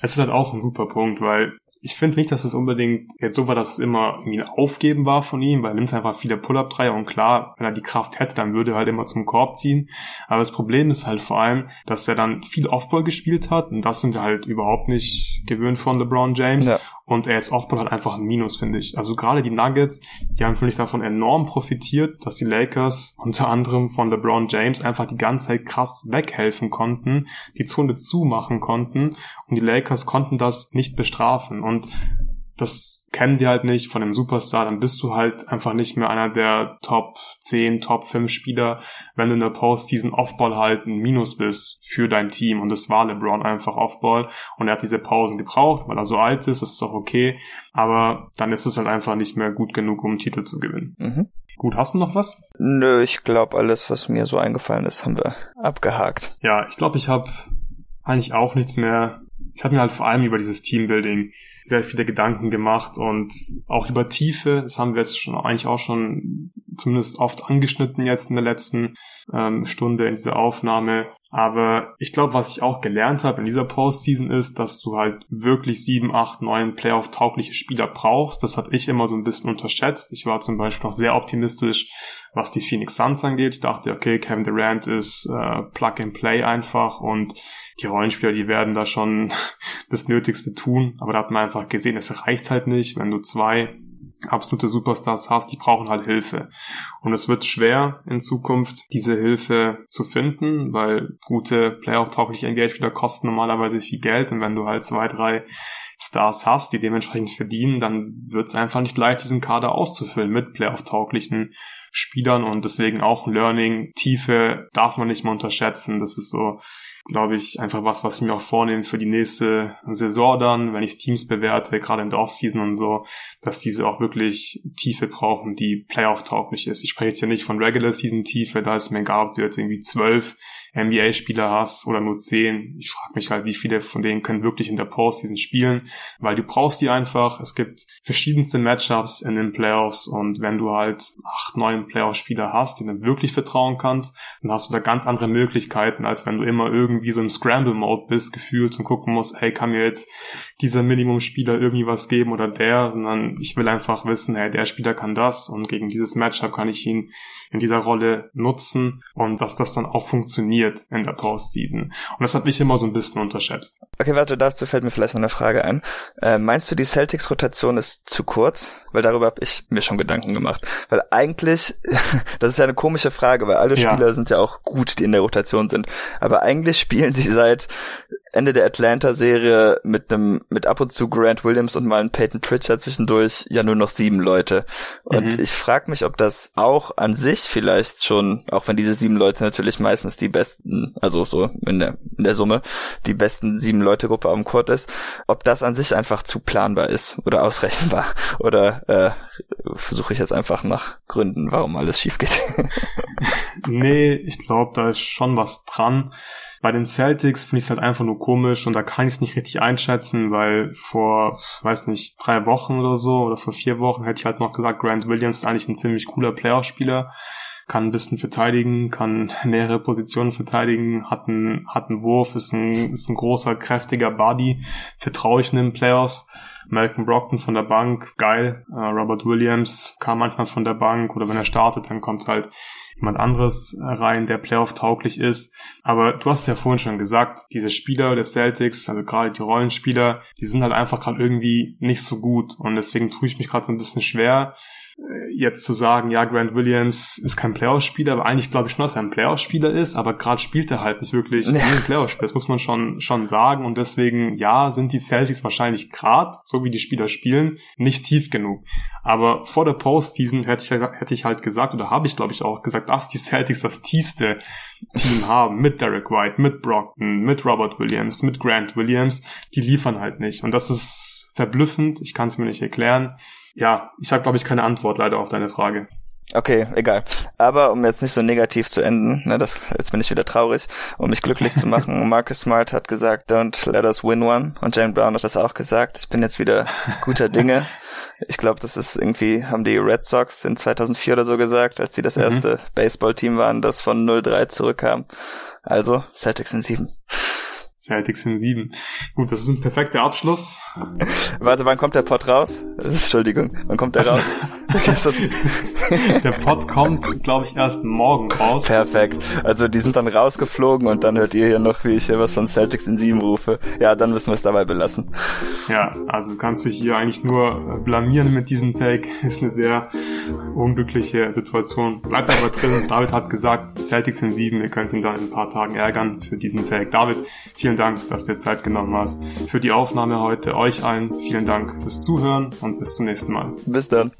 es ist halt auch ein super Punkt, weil ich finde nicht, dass es unbedingt jetzt so war, dass es immer irgendwie ein Aufgeben war von ihm, weil er nimmt einfach viele Pull-Up-Dreier und klar, wenn er die Kraft hätte, dann würde er halt immer zum Korb ziehen. Aber das Problem ist halt vor allem, dass er dann viel Offball gespielt hat und das sind wir halt überhaupt nicht gewöhnt von LeBron James. Ja. Und er ist Offball halt einfach ein Minus, finde ich. Also gerade die Nuggets, die haben, finde ich, davon enorm profitiert, dass die Lakers unter anderem von LeBron James einfach die ganze Zeit krass weghelfen konnten, die Zone zumachen konnten und die Lakers konnten das nicht bestrafen. Und das kennen die halt nicht von dem Superstar, dann bist du halt einfach nicht mehr einer der Top 10, Top 5 Spieler, wenn du in der Postseason Offball halt ein Minus bist für dein Team. Und das war LeBron einfach Offball. Und er hat diese Pausen gebraucht, weil er so alt ist, das ist auch okay. Aber dann ist es halt einfach nicht mehr gut genug, um einen Titel zu gewinnen. Mhm. Gut, hast du noch was? Nö, ich glaube, alles, was mir so eingefallen ist, haben wir abgehakt. Ja, ich glaube, ich habe eigentlich auch nichts mehr ich habe mir halt vor allem über dieses Teambuilding sehr viele Gedanken gemacht und auch über Tiefe. Das haben wir jetzt schon eigentlich auch schon zumindest oft angeschnitten jetzt in der letzten ähm, Stunde in dieser Aufnahme. Aber ich glaube, was ich auch gelernt habe in dieser Postseason ist, dass du halt wirklich sieben, acht, neun Playoff-taugliche Spieler brauchst. Das habe ich immer so ein bisschen unterschätzt. Ich war zum Beispiel auch sehr optimistisch, was die Phoenix Suns angeht. Ich dachte, okay, Kevin Durant ist äh, Plug and Play einfach und die Rollenspieler, die werden da schon das Nötigste tun. Aber da hat man einfach gesehen, es reicht halt nicht, wenn du zwei absolute Superstars hast, die brauchen halt Hilfe. Und es wird schwer in Zukunft, diese Hilfe zu finden, weil gute Playoff-taugliche NBA-Spieler kosten normalerweise viel Geld und wenn du halt zwei, drei Stars hast, die dementsprechend verdienen, dann wird es einfach nicht leicht, diesen Kader auszufüllen mit Playoff-tauglichen Spielern und deswegen auch Learning, Tiefe darf man nicht mehr unterschätzen. Das ist so glaube ich, einfach was, was ich mir auch vornehme für die nächste Saison dann, wenn ich Teams bewerte, gerade in der Offseason und so, dass diese auch wirklich Tiefe brauchen, die Playoff-tauglich ist. Ich spreche jetzt hier nicht von Regular Season Tiefe, da ist mir egal, ob du jetzt irgendwie zwölf NBA-Spieler hast oder nur zehn. Ich frage mich halt, wie viele von denen können wirklich in der Postseason spielen, weil du brauchst die einfach. Es gibt verschiedenste Matchups in den Playoffs und wenn du halt acht, neun Playoff-Spieler hast, denen du wirklich vertrauen kannst, dann hast du da ganz andere Möglichkeiten, als wenn du immer irgendwie so im Scramble-Mode bist, gefühlt und gucken musst, hey, kann mir jetzt dieser Minimum-Spieler irgendwie was geben oder der, sondern ich will einfach wissen, hey, der Spieler kann das und gegen dieses Matchup kann ich ihn in dieser Rolle nutzen und dass das dann auch funktioniert in der Postseason. Und das hat mich immer so ein bisschen unterschätzt. Okay, warte, dazu fällt mir vielleicht noch eine Frage ein. Äh, meinst du, die Celtics-Rotation ist zu kurz? Weil darüber habe ich mir schon Gedanken gemacht. Weil eigentlich, das ist ja eine komische Frage, weil alle Spieler ja. sind ja auch gut, die in der Rotation sind. Aber eigentlich spielen sie seit Ende der Atlanta-Serie mit einem, mit ab und zu Grant Williams und mal einem Peyton Pritchard zwischendurch ja nur noch sieben Leute. Und mhm. ich frage mich, ob das auch an sich vielleicht schon, auch wenn diese sieben Leute natürlich meistens die besten, also so in der, in der Summe, die besten sieben Leute Gruppe am Court ist, ob das an sich einfach zu planbar ist oder ausrechenbar. Oder äh, versuche ich jetzt einfach nach Gründen, warum alles schief geht. nee, ich glaube, da ist schon was dran. Bei den Celtics finde ich es halt einfach nur komisch und da kann ich es nicht richtig einschätzen, weil vor, weiß nicht, drei Wochen oder so oder vor vier Wochen hätte ich halt noch gesagt, Grant Williams ist eigentlich ein ziemlich cooler Playoff-Spieler, kann ein bisschen verteidigen, kann mehrere Positionen verteidigen, hat einen, hat einen Wurf, ist ein, ist ein großer, kräftiger Body, vertraue ich in den Playoffs. Malcolm Brockton von der Bank, geil. Äh, Robert Williams kam manchmal von der Bank oder wenn er startet, dann kommt halt jemand anderes rein, der Playoff-tauglich ist. Aber du hast ja vorhin schon gesagt, diese Spieler des Celtics, also gerade die Rollenspieler, die sind halt einfach gerade irgendwie nicht so gut. Und deswegen tue ich mich gerade so ein bisschen schwer, jetzt zu sagen, ja, Grant Williams ist kein Playoff-Spieler, aber eigentlich glaube ich schon, dass er ein Playoff-Spieler ist, aber gerade spielt er halt nicht wirklich ja. ein Playoff-Spieler. Das muss man schon, schon sagen. Und deswegen, ja, sind die Celtics wahrscheinlich gerade, so wie die Spieler spielen, nicht tief genug. Aber vor der Postseason hätte ich, hätte ich halt gesagt, oder habe ich glaube ich auch gesagt, dass die Celtics das tiefste Team haben, mit Derek White, mit Brockton, mit Robert Williams, mit Grant Williams, die liefern halt nicht. Und das ist verblüffend, ich kann es mir nicht erklären ja, ich habe, glaube ich, keine Antwort leider auf deine Frage. Okay, egal. Aber um jetzt nicht so negativ zu enden, ne, das, jetzt bin ich wieder traurig, um mich glücklich zu machen. Marcus Smart hat gesagt, don't let us win one. Und Jane Brown hat das auch gesagt. Ich bin jetzt wieder guter Dinge. Ich glaube, das ist irgendwie, haben die Red Sox in 2004 oder so gesagt, als sie das mhm. erste Baseballteam waren, das von 0-3 zurückkam. Also, Celtics in sieben. Celtics in sieben. Gut, das ist ein perfekter Abschluss. Warte, wann kommt der Pod raus? Entschuldigung, wann kommt der raus? der Pod kommt, glaube ich, erst morgen raus. Perfekt. Also die sind dann rausgeflogen und dann hört ihr hier noch, wie ich hier was von Celtics in sieben rufe. Ja, dann müssen wir es dabei belassen. Ja, also du kannst dich hier eigentlich nur blamieren mit diesem Take. Ist eine sehr unglückliche Situation. Bleibt aber drin. David hat gesagt, Celtics in sieben. Ihr könnt ihn dann in ein paar Tagen ärgern für diesen Take. David, vielen Vielen Dank, dass du dir Zeit genommen hast für die Aufnahme heute. Euch allen vielen Dank fürs Zuhören und bis zum nächsten Mal. Bis dann.